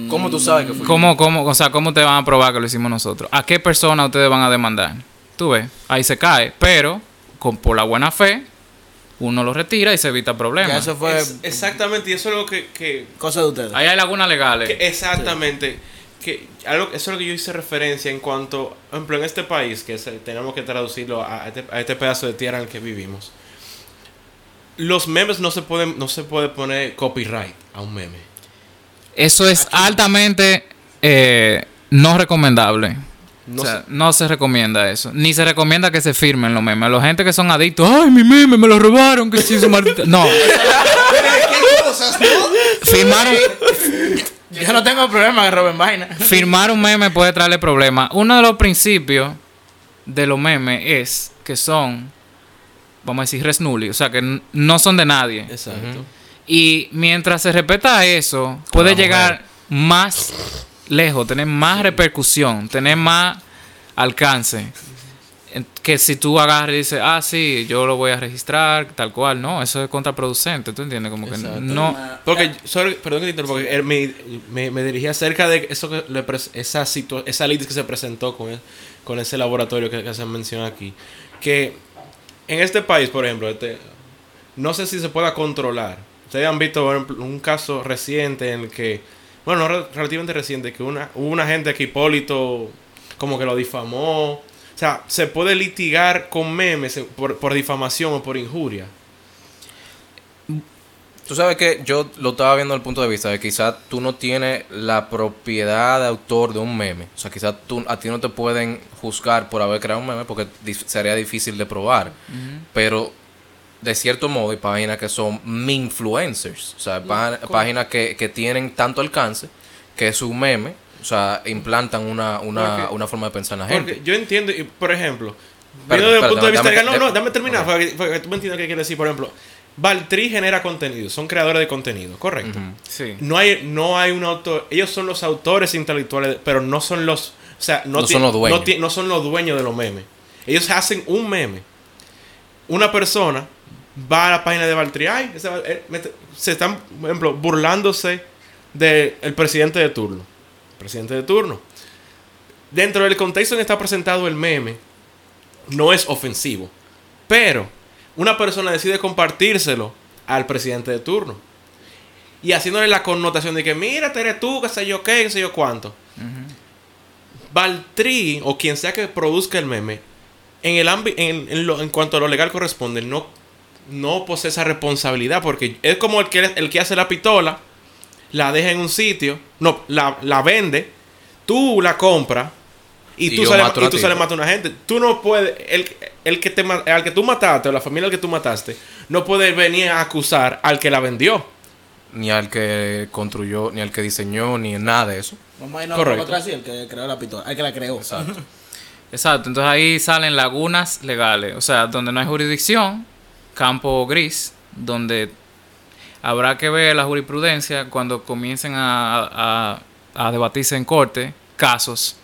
¿Cómo tú sabes que fue? ¿Cómo, cómo, o sea, ¿cómo ustedes van a probar que lo hicimos nosotros? ¿A qué persona ustedes van a demandar? Tú ves, ahí se cae. Pero, con, por la buena fe, uno lo retira y se evita problemas. eso fue Es- exactamente, y eso es algo que, que, cosa de ustedes. Ahí hay lagunas legales. que exactamente, que algo, eso es lo que yo hice referencia en cuanto, por ejemplo, en este país, que es tenemos que traducirlo a, este, a este pedazo de tierra en el que vivimos. Los memes no se pueden, no se puede poner copyright a un meme. Eso es altamente eh, no recomendable. No o sea, sé. no se recomienda eso. Ni se recomienda que se firmen los memes. La gente que son adictos, ay, mi meme me lo robaron, que sí, su maldita. No, ¿Qué cosas, no? firmaron, Yo no tengo problema que roben vaina. firmar un meme puede traerle problemas. Uno de los principios de los memes es que son, vamos a decir, res nulli, o sea, que no son de nadie. Exacto. Y mientras se respeta eso, puede llegar más lejos, tener más repercusión, tener más alcance. Que si tú agarras y dices, ah, sí, yo lo voy a registrar, tal cual, no, eso es contraproducente, ¿tú entiendes? Como que Exacto. no. Porque, sorry, perdón que te interrumpa, porque él me, me, me dirigí acerca de eso que le esa situa esa litis que se presentó con, el- con ese laboratorio que, que se menciona aquí. Que en este país, por ejemplo, este, no sé si se pueda controlar. Ustedes han visto por ejemplo, un caso reciente en el que, bueno, no re- relativamente reciente, que una, hubo una gente que Hipólito como que lo difamó. O sea, se puede litigar con memes por, por difamación o por injuria. Tú sabes que yo lo estaba viendo desde el punto de vista de que quizás tú no tienes la propiedad de autor de un meme. O sea, quizás tú, a ti no te pueden juzgar por haber creado un meme porque sería difícil de probar. Pero de cierto modo hay páginas que son influencers. O sea, pá- páginas que, que tienen tanto alcance que su meme, o sea, implantan una, una, Porque- una forma de pensar en la gente. Porque yo entiendo, y, por ejemplo, viendo desde el punto de vista dame- legal, no, no, dame terminar, Ok. para que, para que tú me entiendas qué quiero decir. Por ejemplo, Valtri genera contenido, son creadores de contenido, correcto. Sí. No hay, no hay un autor, ellos son los autores intelectuales, pero no son los, o sea, no, son los dueños. No son los dueños de los memes. Ellos hacen un meme. Una persona va a la página de Valtri, ay, ese Val- mete- se están, por ejemplo, burlándose del presidente de turno. Presidente de turno. Dentro del contexto en que está presentado el meme, no es ofensivo. Pero una persona decide compartírselo al presidente de turno. Y haciéndole la connotación de que, mira, eres tú, qué sé yo qué, qué sé yo cuánto. Valtri, o quien sea que produzca el meme, en, el en, en lo- en cuanto a lo legal corresponde, no, no posee esa responsabilidad. Porque es como el que, el que hace la pistola, la deja en un sitio, no, la, la vende, tú la compras. Y, Y tú sales y tú sales a matar a una gente. Tú no puedes. El, el que te, al que tú mataste, o la familia al que tú mataste, no puede venir a acusar al que la vendió. Ni al que construyó, ni al que diseñó, ni nada de eso. Vamos a irnos el que creó la pistola, el que la creó. Exacto. Exacto, entonces ahí salen lagunas legales, o sea, donde no hay jurisdicción, campo gris, donde habrá que ver la jurisprudencia cuando comiencen a, a- a debatirse en corte casos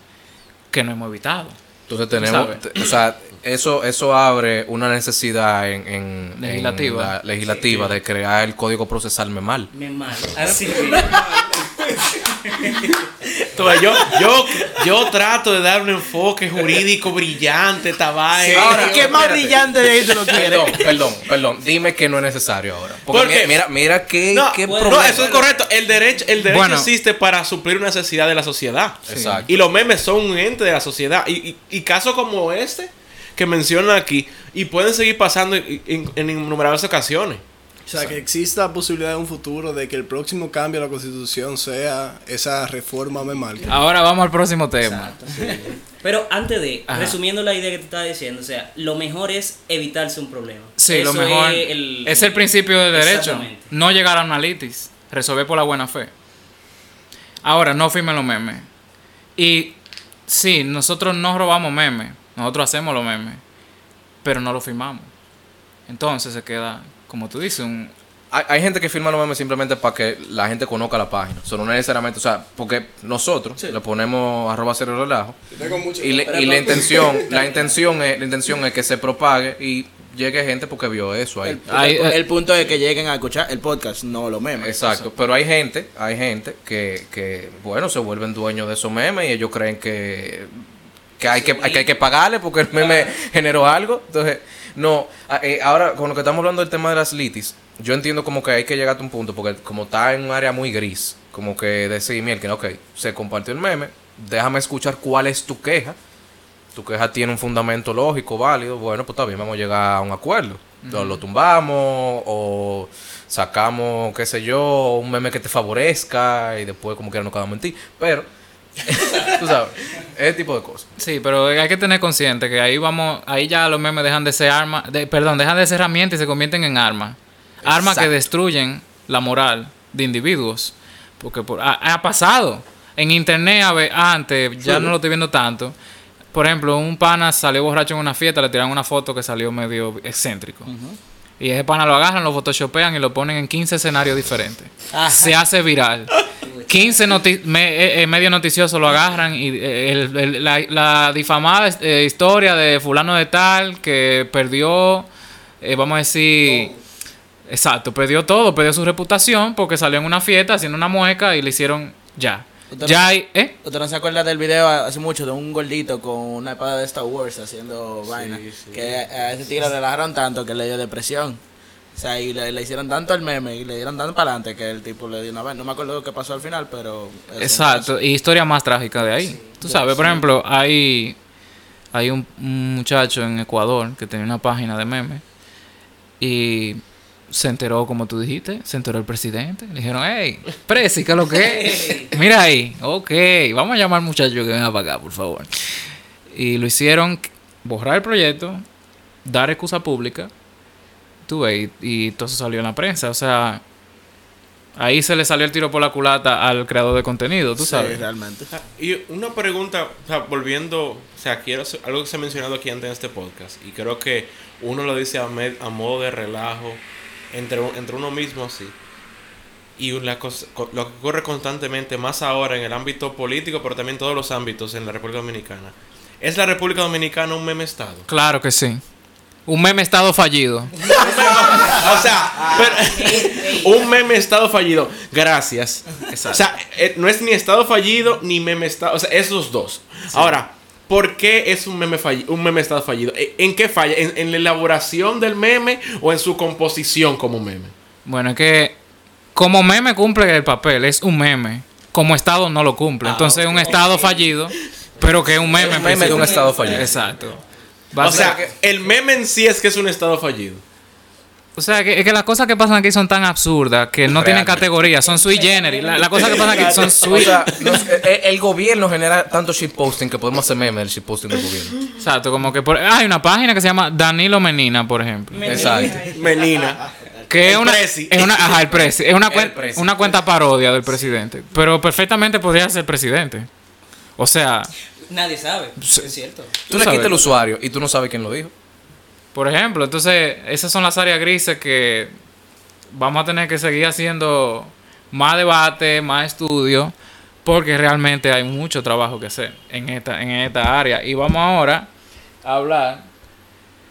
que no hemos evitado. Entonces tenemos, o sea, eso, eso abre una necesidad en, en- en Legislativa. la legislativa de crear el código procesal memal. Me mal. Entonces, yo, yo, yo trato de dar un enfoque jurídico brillante, vaina. Ahora, ¿qué más espérate. brillante de tú lo quieres? Perdón, perdón, perdón. Dime que no es necesario ahora. Porque ¿Por mira, qué? mira, mira qué, No, qué bueno, no, problema. eso es correcto. El derecho, el derecho Bueno. existe para suplir una necesidad de la sociedad. Exacto. Y los memes son un ente de la sociedad. Y, y- y casos como este que mencionan aquí, y pueden seguir pasando en, en- en innumerables ocasiones. O sea, que exista la posibilidad en un futuro de que el próximo cambio a la constitución sea esa reforma memal. Ahora vamos al próximo tema. Pero antes de, Ajá. resumiendo la idea que te estaba diciendo, o sea, lo mejor es evitarse un problema. Sí, lo mejor es es el, principio del derecho. No llegar a una litis, resolver por la buena fe. Ahora, no firmen los memes. Y sí, nosotros no robamos memes, nosotros hacemos los memes, pero no los firmamos. Entonces se queda, como tú dices, un... Hay, hay gente que firma los memes simplemente para que la gente conozca la página. O sea, no necesariamente, o sea, porque nosotros le ponemos arroba cero relajo y, le- y la intención, la intención es, la intención es que se propague y llegue gente porque vio eso ahí. El, Hay, el- eh, el punto es que lleguen a escuchar el podcast, no los memes. Exacto, pero hay gente, hay gente que, que, bueno, se vuelven dueños de esos memes y ellos creen que, que, hay, que, que hay que pagarle porque el meme generó algo. Entonces, no, eh, ahora con lo que estamos hablando del tema de las litis, yo entiendo como que hay que llegar a un punto porque como está en un área muy gris, como que decir, miel, que ok, se compartió el meme, déjame escuchar cuál es tu queja. Tu queja tiene un fundamento lógico, válido, bueno, pues bien, vamos a llegar a un acuerdo. Lo- Lo tumbamos o sacamos, qué sé yo, un meme que te favorezca y después como quiera no quedamos en ti. Pero Tú sabes, ese tipo de cosas. Sí, pero hay que tener consciente que ahí vamos, ahí ya los memes dejan de ser armas, de, perdón, dejan de ser herramientas y se convierten en armas. Armas que destruyen la moral de individuos. Porque por- ha, ha pasado. En internet, a ver, antes, ya no lo estoy viendo tanto. Por ejemplo, un pana salió borracho en una fiesta, le tiraron una foto que salió medio excéntrico. Y ese pana lo agarran, lo photoshopean y lo ponen en 15 escenarios diferentes. Ajá. Se hace viral. 15 noti- me- eh, eh, medios noticiosos lo agarran y eh, el- el- la, la difamada eh, historia de fulano de tal que perdió, vamos a decir, exacto, perdió todo, perdió su reputación porque salió en una fiesta haciendo una mueca y le hicieron ya. Usted Ya no- hay, ¿eh? ¿Usted no se acuerda del video hace mucho de un gordito con una espada de Star Wars haciendo vaina? Que a ese tigre le agarraron tanto que le dio depresión. O sea, y le, le hicieron tanto el meme y le dieron tanto para adelante que el tipo le dio una vez. No me acuerdo lo que pasó al final, pero. Exacto, y historia más trágica de ahí. Tú sabes, por ejemplo, hay, hay un, un muchacho en Ecuador que tenía una página de memes y se enteró, como tú dijiste, se enteró el presidente. Le dijeron, hey, Presi, ¿qué es lo que es? Mira ahí, ok, vamos a llamar al muchacho que venga para acá, por favor. Y lo hicieron borrar el proyecto, dar excusa pública, tú ves, y, y todo eso salió en la prensa. O sea, ahí se le salió el tiro por la culata al creador de contenido, tú Sí, sabes. realmente. Y una pregunta, o sea, volviendo, o sea, quiero hacer- algo que se ha mencionado aquí antes en este podcast, y creo que uno lo dice a, med- a modo de relajo, entre, un- entre uno mismo así. Y la cosa- co- lo que ocurre constantemente, más ahora en el ámbito político, pero también en todos los ámbitos en la República Dominicana. ¿Es la República Dominicana un meme estado? Claro que sí. Un meme estado fallido. O sea, pero- un meme estado fallido. Gracias. O sea, eh, no es ni estado fallido ni meme estado. O sea, esos dos. Ahora, ¿por qué es un meme, falli- un meme estado fallido? ¿En- ¿En qué falla? ¿En, en la elaboración del meme o en su composición como meme? Bueno, es que como meme cumple el papel, es un meme. Como estado no lo cumple. Entonces es un estado fallido, pero que es un meme. Un meme de un estado fallido. Exacto. O sea, Básicamente- el meme en sí es que es un estado fallido. O sea, que, es que las cosas que pasan aquí son tan absurdas que no tienen categoría, son sui generis. La- Las cosas que pasan aquí son O sui sea, nos- eh, el gobierno genera tanto shitposting que podemos hacer memes del shitposting del gobierno. Exacto, como que por, hay una página que se llama Danilo Menina, por ejemplo. Exacto. Menina. Que es El una, presi. es una, ajá, el presi, es una, El cuen- presi. una cuenta parodia del presidente, pero perfectamente podría ser presidente. O sea, Nadie sabe, es cierto. Tú le sabes. quitas el usuario y tú no sabes quién lo dijo. Por ejemplo, entonces esas son las áreas grises que vamos a tener que seguir haciendo más debate, más estudio, porque realmente hay mucho trabajo que hacer en esta, en esta área. Y vamos ahora a hablar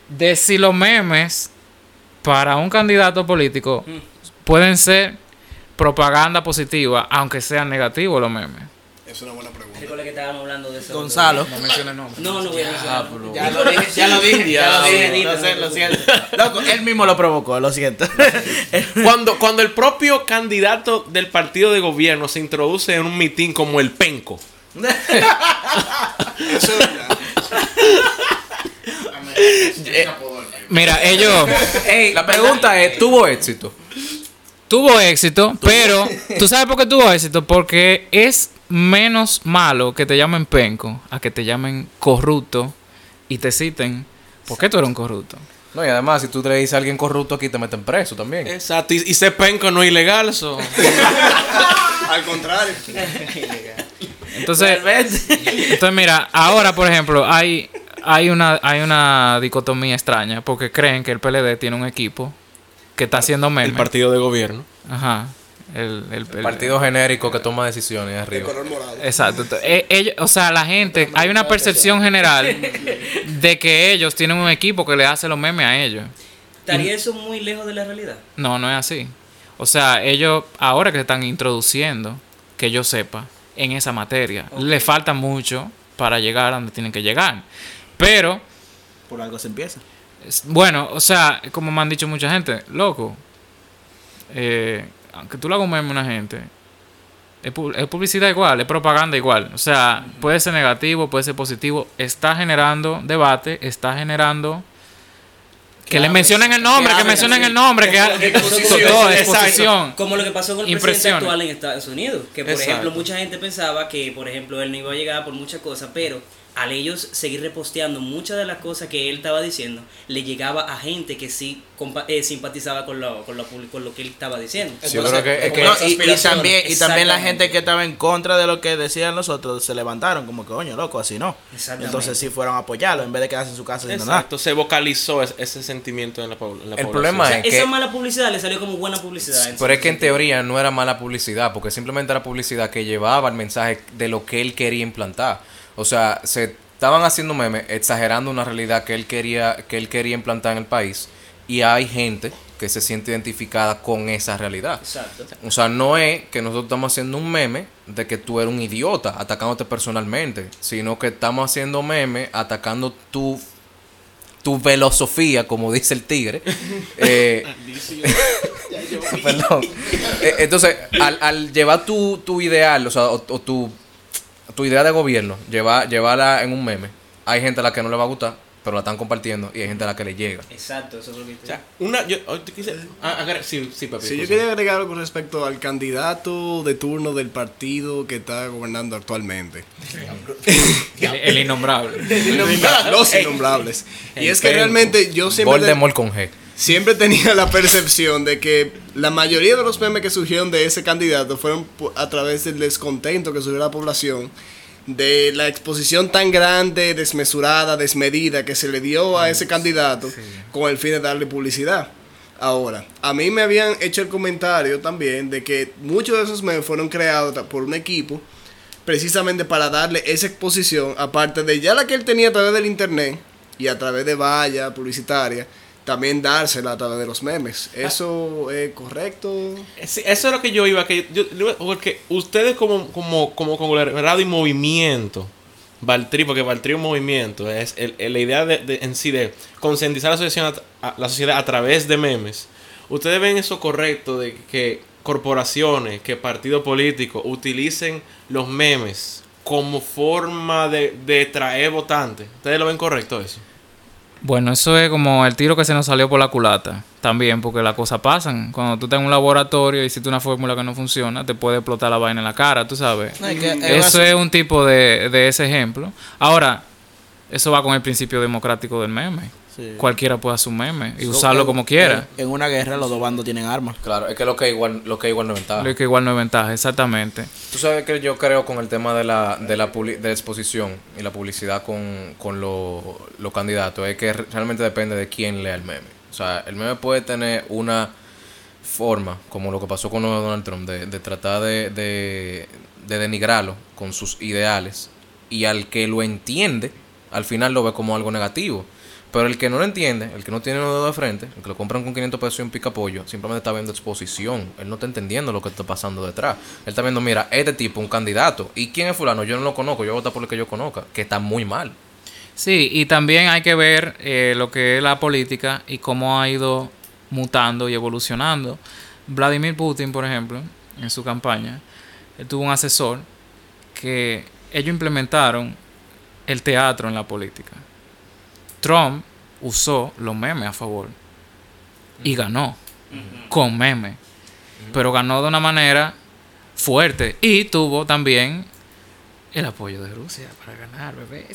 de si los memes para un candidato político pueden ser propaganda positiva, aunque sean negativos los memes. Es una buena pregunta. Recuerda que estábamos hablando de eso. Gonzalo. No menciones nombres. No, no voy a mencionar. Ya lo dije, ya lo dije, ya lo dije. Lo sé, lo siento. Loco, él mismo lo provocó, lo siento. Cuando, cuando el propio candidato del partido de gobierno se introduce en un mitin como el penco. Eso es verdad. Mira, ellos Ey, la pregunta es, ¿tuvo éxito? tuvo éxito, pero ¿tú sabes por qué tuvo éxito? Porque es menos malo que te llamen penco a que te llamen corrupto y te citen. ¿Por qué tú eres un corrupto? No, y además, si tú le dices a alguien corrupto aquí, te meten preso también. Exacto. Y, y ser penco no es ilegal. So. Al contrario. Entonces, entonces mira, ahora por ejemplo, hay, hay, una, hay una dicotomía extraña porque creen que el PLD tiene un equipo que está haciendo El memes. partido de gobierno. Ajá. El, el- el- Partido genérico que toma decisiones De arriba. color morado. Exacto. Eh, ellos- o sea, la gente, hay una percepción general de que ellos tienen un equipo que le hace los memes a ellos. ¿Estaría eso muy lejos de la realidad? No, no es así. O sea, ellos ahora que se están introduciendo, que yo sepa, en esa materia, le falta mucho para llegar a donde tienen que llegar. Pero, Por algo se empieza. bueno, o sea, como me han dicho mucha gente, loco, eh, aunque tú le hagas un meme a una gente, es, pu- es publicidad igual, es propaganda igual. O sea, puede ser negativo, puede ser positivo, está generando debate, está generando Que le hables, mencionen el nombre, que mencionen el nombre, que Exposición. todo, Exacto. exposición. Como lo que pasó con el presidente actual en Estados Unidos. Que, por Exacto. ejemplo, mucha gente pensaba que, por ejemplo, él no iba a llegar por muchas cosas, pero al ellos seguir reposteando muchas de las cosas que él estaba diciendo, le llegaba a gente que sí eh, simpatizaba con lo, con, lo, con lo que él estaba diciendo. Sí, yo creo que- es que- No, Esas y, también, y también la gente que estaba en contra de lo que decían los otros se levantaron como que coño loco así no entonces sí fueron a apoyarlo en vez de quedarse en su casa haciendo nada se vocalizó es- ese sentimiento en la, en la El población. problema O sea, es que- esa mala publicidad le salió como buena publicidad. Pero es que en teoría no era mala publicidad, porque simplemente era publicidad que llevaba el mensaje de lo que él quería implantar. O sea, se estaban haciendo memes exagerando una realidad que él quería que él quería implantar en el país y hay gente que se siente identificada con esa realidad. Exacto. O sea, no es que nosotros estamos haciendo un meme de que tú eres un idiota atacándote personalmente, sino que estamos haciendo meme atacando tu tu filosofía, como dice el tigre. Eh, Perdón. Eh, Entonces, al, al llevar tu, tu ideal, o sea, o, o tu, tu idea de gobierno, llevar, llevarla en un meme, hay gente a la que no le va a gustar, pero la están compartiendo y hay gente a la que le llega. Exacto, eso es lo que O sea, una, yo, oh, te quise- ah, sí, sí, papi. Sí, yo quería agregar algo con respecto al candidato de turno del partido que está gobernando actualmente. El, el innombrable. Los innombrables. Y es que realmente yo siempre, Voldemort con G. siempre tenía la percepción de que la mayoría de los memes que surgieron de ese candidato fueron a través del descontento que surgió la población, de la exposición tan grande, desmesurada, desmedida que se le dio a ese candidato con el fin de darle publicidad. Ahora, a mí me habían hecho el comentario también de que muchos de esos memes fueron creados por un equipo precisamente para darle esa exposición, aparte de ya la que él tenía a través del internet y a través de vallas publicitarias, también dársela a través de los memes. ¿Eso es correcto? Sí, eso es lo que yo iba, que yo, porque ustedes como, como, como conglomerado y movimiento, Valtri, porque Valtri es un movimiento, es el- la idea de, de- en sí de concientizar a la sociedad, a, la sociedad a través de memes. Ustedes ven eso correcto de que corporaciones, que partidos políticos utilicen los memes como forma de, de traer votantes. ¿Ustedes lo ven correcto eso? Bueno, eso es como el tiro que se nos salió por la culata. También, porque las cosas pasan. Cuando tú estás en un laboratorio y hiciste una fórmula que no funciona, te puede explotar la vaina en la cara, tú sabes. No, que Eso es un tipo de, de ese ejemplo. Ahora, eso va con el principio democrático del meme. Sí. Cualquiera puede hacer un meme y So, usarlo en- como quiera. en, en una guerra los dos bandos tienen armas Claro, es que lo que igual, lo que igual no es ventaja. Lo que igual no es ventaja, exactamente. Tú sabes que yo creo con el tema de la, de la, publi- de la exposición y la publicidad con, con lo- los candidatos, es que re- realmente depende de quién lea el meme. O sea, el meme puede tener una forma, como lo que pasó con Donald Trump, de, de tratar de, de, de denigrarlo con sus ideales, y al que lo entiende, al final lo ve como algo negativo. Pero el que no lo entiende, el que no tiene un dedo de frente, el que lo compran con 500 pesos y un picapollo, simplemente está viendo exposición. Él no está entendiendo lo que está pasando detrás. Él está viendo, mira, este tipo, un candidato. ¿Y quién es fulano? Yo no lo conozco, yo voy a votar por el que yo conozca, que está muy mal. Sí, y también hay que ver eh, lo que es la política y cómo ha ido mutando y evolucionando. Vladimir Putin, por ejemplo, en su campaña, él tuvo un asesor que ellos implementaron el teatro en la política. Trump usó los memes a favor y ganó con memes, pero ganó de una manera fuerte y tuvo también el apoyo de Rusia para ganar, bebé.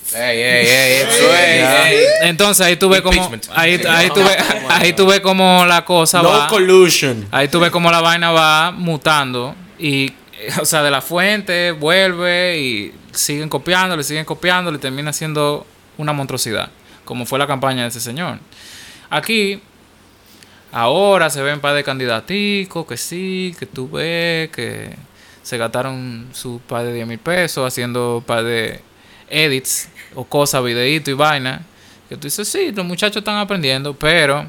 Entonces ahí tuve como ahí, ahí tuve ahí tuve como la cosa No va collusion. ahí tuve como la vaina va mutando y eh, o sea de la fuente vuelve y siguen copiándole siguen copiándole y termina siendo una monstruosidad como fue la campaña de ese señor aquí ahora se ven par de candidaticos que sí que tú ves que se gastaron su par de 10 mil pesos haciendo par de edits o cosas, videitos y vaina. Que tú dices, sí, los muchachos están aprendiendo, pero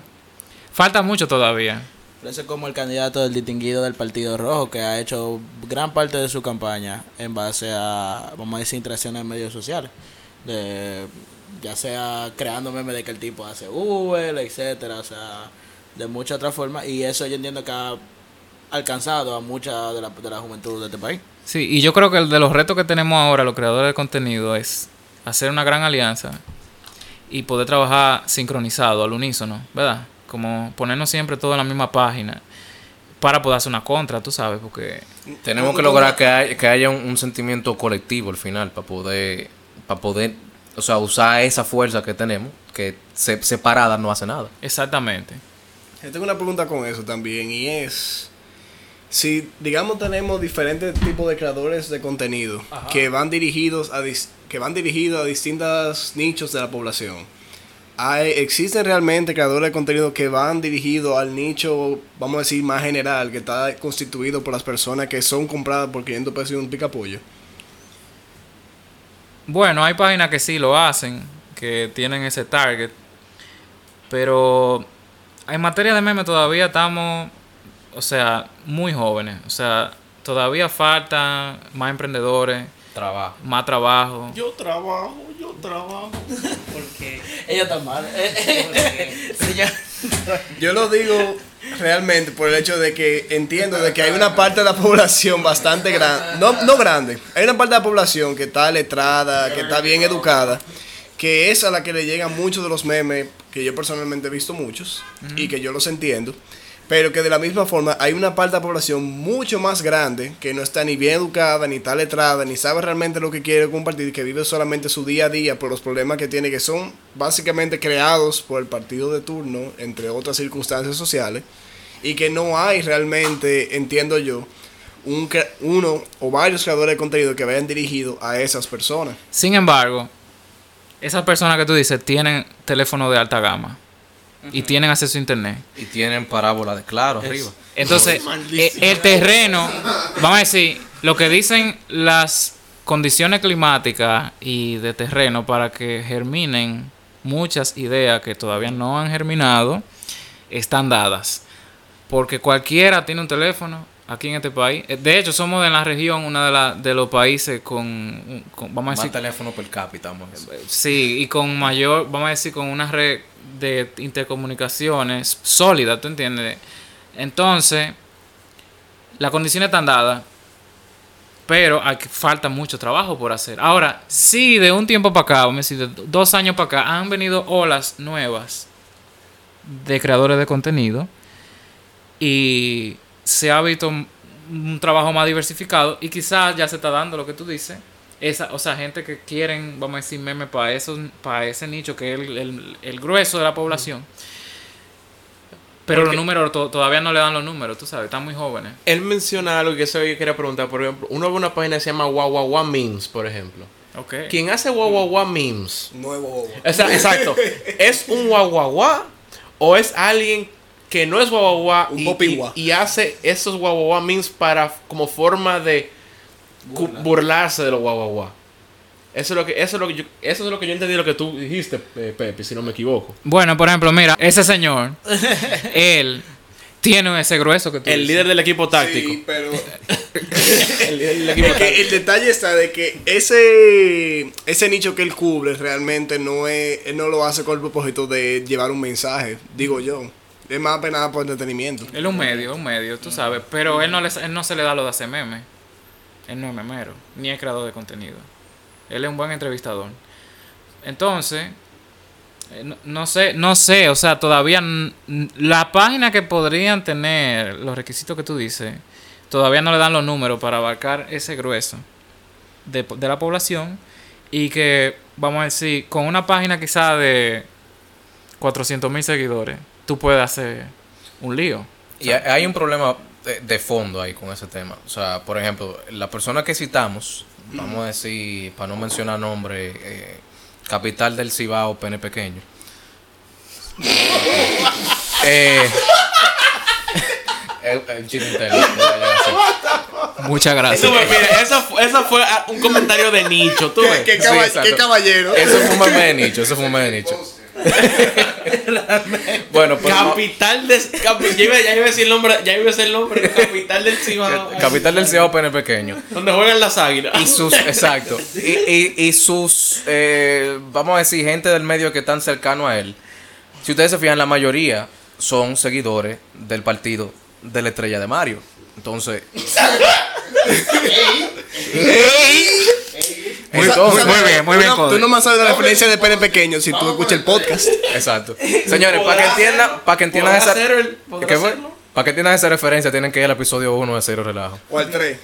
falta mucho todavía. Ese es como el candidato del distinguido del Partido Rojo, que ha hecho gran parte de su campaña en base a, vamos a decir, interacciones en medios sociales. De, ya sea creando memes de que el tipo hace Uber, etcétera, o sea, de muchas otras formas. Y eso yo entiendo que ha alcanzado a mucha de la, de la juventud de este país. Sí, y yo creo que el de los retos que tenemos ahora, los creadores de contenido, es hacer una gran alianza y poder trabajar sincronizado al unísono, ¿verdad? Como ponernos siempre todo en la misma página para poder hacer una contra, tú sabes, porque Tenemos que lograr que, hay- que haya un, un sentimiento colectivo al final para poder, para poder, o sea, usar esa fuerza que tenemos, que se- separada no hace nada. exactamente. Yo tengo una pregunta con eso también y es si digamos tenemos diferentes tipos de creadores de contenido que van dirigidos a dis- que van dirigidos a distintos nichos de la población. Hay, existen realmente creadores de contenido que van dirigidos al nicho, vamos a decir, más general, que está constituido por las personas que son compradas por 500 pesos y un picapollo. Bueno, hay páginas que sí lo hacen, que tienen ese target, pero en materia de memes todavía estamos, o sea, muy jóvenes, o sea, todavía faltan más emprendedores, Trabajo. más trabajo. Yo trabajo, yo trabajo. Porque, Ella está mal. Señor. Yo lo digo realmente por el hecho de que entiendo de que hay una parte de la población bastante grande, no, no grande, hay una parte de la población que está letrada, que está bien educada, que es a la que le llegan muchos de los memes, que yo personalmente he visto muchos y que yo los entiendo, pero que de la misma forma hay una parte de la población mucho más grande que no está ni bien educada, ni está letrada, ni sabe realmente lo que quiere compartir, que vive solamente su día a día por los problemas que tiene, que son básicamente creados por el partido de turno, entre otras circunstancias sociales, y que no hay realmente, entiendo yo, un, uno o varios creadores de contenido que vayan dirigidos a esas personas. Sin embargo, esas personas que tú dices tienen teléfono de alta gama y tienen acceso a internet. Y tienen parábola de claro arriba. Entonces, eh, el terreno, vamos a decir, lo que dicen las condiciones climáticas y de terreno para que germinen muchas ideas que todavía no han germinado, están dadas. Porque cualquiera tiene un teléfono aquí en este país. Eh, De hecho, somos de la región, uno de, la- de los países con, con- vamos a Más teléfono per cápita, vamos a decir. Sí, y con mayor, vamos a decir, con una red de intercomunicaciones sólida, ¿tú entiendes? Entonces, las condiciones están dadas, pero hay falta mucho trabajo por hacer. Ahora, sí, de un tiempo para acá, vamos a decir, de dos años para acá, han venido olas nuevas de creadores de contenido y se ha visto un- un trabajo más diversificado y quizás ya se está dando lo que tú dices. Esa, o sea, gente que quieren, vamos a decir, memes para esos, para ese nicho que es el, el- el grueso de la población. Pero los números to- todavía no le dan los números, tú sabes, están muy jóvenes. Él menciona algo que eso yo quería preguntar. Por ejemplo, uno ve una página que se llama Wawawa Memes, por ejemplo. Ok. Quien hace Wawawa Memes. Nuevo. O sea, exacto. ¿Es un Wawawa o es alguien que no es Un y, y- y hace esos Wawawa Memes para como forma de burlarse de los Wawawa? Eso es lo que eso es lo que yo, eso es lo que yo entendí de lo que tú dijiste, eh, Pepe, si no me equivoco. Bueno, por ejemplo, mira, ese señor, él tiene ese grueso que tú El dices. líder del equipo táctico. Sí, pero El líder del equipo Es que táctico. el detalle está de que ese ese nicho que él cubre realmente no es él no lo hace con el propósito de llevar un mensaje, digo yo. Es más apenas por entretenimiento. Él es un medio, un medio, tú sabes. Pero él no, le, él no se le da lo de hacer memes. Él no es memero, ni es creador de contenido. Él es un buen entrevistador. Entonces, eh, no, no sé, no sé, o sea, todavía la página que podrían tener los requisitos que tú dices, todavía no le dan los números para abarcar ese grueso de, de la población y que, vamos a decir, con una página quizá de 400 mil seguidores, tú puedes hacer un lío. Y hay- hay un problema de, de fondo ahí con ese tema. O sea, por ejemplo, la persona que citamos, vamos a decir, para no mencionar nombre, eh, capital del Cibao, pene pequeño. eh, interno. Muchas gracias. Eso fue, mira, eso, fu- eso fue un comentario de nicho, tú ves. ¿Qué, Sí, caba- exacto. qué caballero? Eso fue un meme de nicho, eso fue un meme de nicho. bueno, pues no- Capital de. capi- ya, iba, ya iba a decir el nombre, ya iba a decir el nombre. Capital del Cibao. capital del Cibao, pene pequeño. Donde juegan las águilas. Y sus, exacto. Y, y, y sus, eh, vamos a decir, gente del medio que están cercano a él. Si ustedes se fijan, la mayoría son seguidores del partido de la estrella de Mario. Entonces. Muy, entonces, muy bien, muy bien, no-. Tú no más sabes la referencia de pene pequeño si tú escuchas el podcast. Exacto. Señores, para que entiendan, para que entiendan ¿Podrá esa. Para que entiendan esa referencia, tienen que ir al episodio 1 de Cero Relajo. O al 3.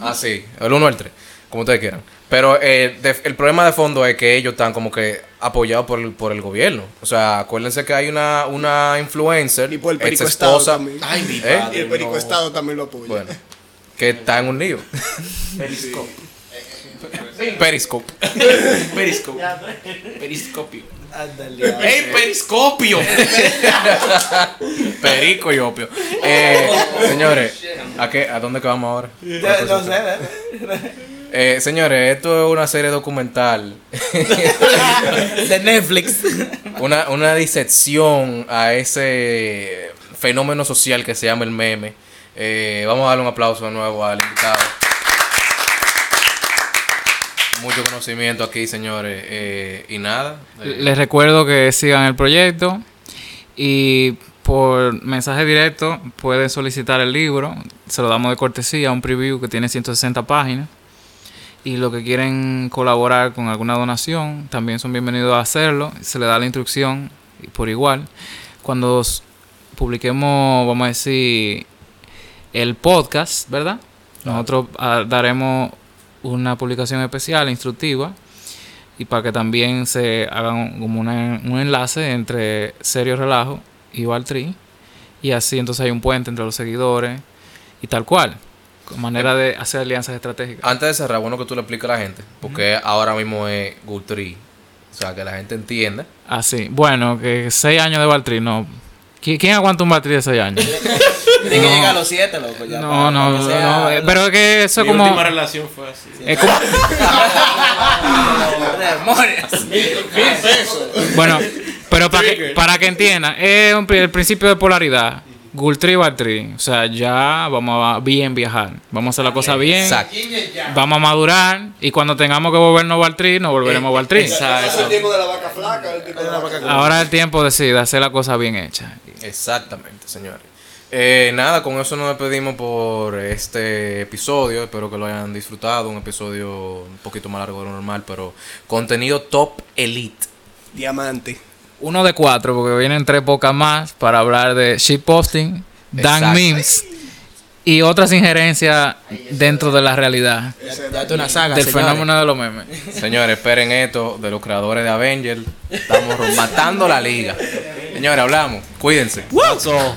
Ah, sí, el 1 o el 3, como ustedes quieran. Pero eh, de- el problema de fondo es que ellos están como que apoyados por el, por el gobierno. O sea, acuérdense que hay una, una influencer, Y por el ex Perico Estado esposa, también. Ay, mi ¿Eh? Y el Perico no. Estado también lo apoya. bueno, que está en un lío. Periscope. Periscope. Periscope. Periscopio. Ándale. ¡Ey, periscopio! Perico y opio. Eh, señores, ¿a, qué, ¿a dónde que vamos ahora? Ya, no sé, ¿eh? Eh, señores, esto es una serie documental. de Netflix. una, una disección a ese fenómeno social que se llama el meme. Eh, vamos a darle un aplauso de nuevo al invitado. Mucho conocimiento aquí, señores. Eh, y nada. eh, Les recuerdo que sigan el proyecto y por mensaje directo pueden solicitar el libro. Se lo damos de cortesía, un preview que tiene 160 páginas. Y los que quieren colaborar con alguna donación también son bienvenidos a hacerlo. Se le da la instrucción y por igual. Cuando publiquemos, vamos a decir, el podcast, ¿verdad? Nosotros ah, daremos una publicación especial, instructiva, y para que también se haga un- como una- un enlace entre Serio Relajo y Valtri, y así entonces hay un puente entre los seguidores y tal cual, con manera de hacer alianzas estratégicas. Antes de cerrar, bueno que tú le expliques a la gente. Porque ahora mismo es Gultri. O sea, que la gente entienda. Así, bueno, que seis años de Valtri, no. ¿Qui- ¿Quién aguanta un Valtri de seis años? Tiene que llegar a los 7, loco. Ya No, para- no, para sea- no, eh, pero es que eso es Mi como... última relación fue así. Es como Demonios. Bueno, pero para que, para que entiendan, es un el principio de polaridad. Gultri y Valtri. O sea, ya vamos a bien viajar. Vamos a hacer la cosa bien. Exacto. Vamos a madurar. Y cuando tengamos que volvernos Valtri, nos volveremos Eh, Valtri. Es el tiempo de la vaca flaca, el tipo de la vaca Ahora es el tiempo de, sí, de hacer la cosa bien hecha. Exactamente, señores. Eh, nada, con eso nos despedimos por este episodio. Espero que lo hayan disfrutado. Un episodio un poquito más largo de lo normal, pero contenido top elite. Diamante. Uno de cuatro, porque vienen tres pocas más para hablar de shitposting, dan memes y otras injerencias dentro de la realidad Ya tú una saga, del señores. fenómeno de los memes. Señores, esperen esto de los creadores de Avengers. Estamos matando la liga. Señores, hablamos. Cuídense. That's all.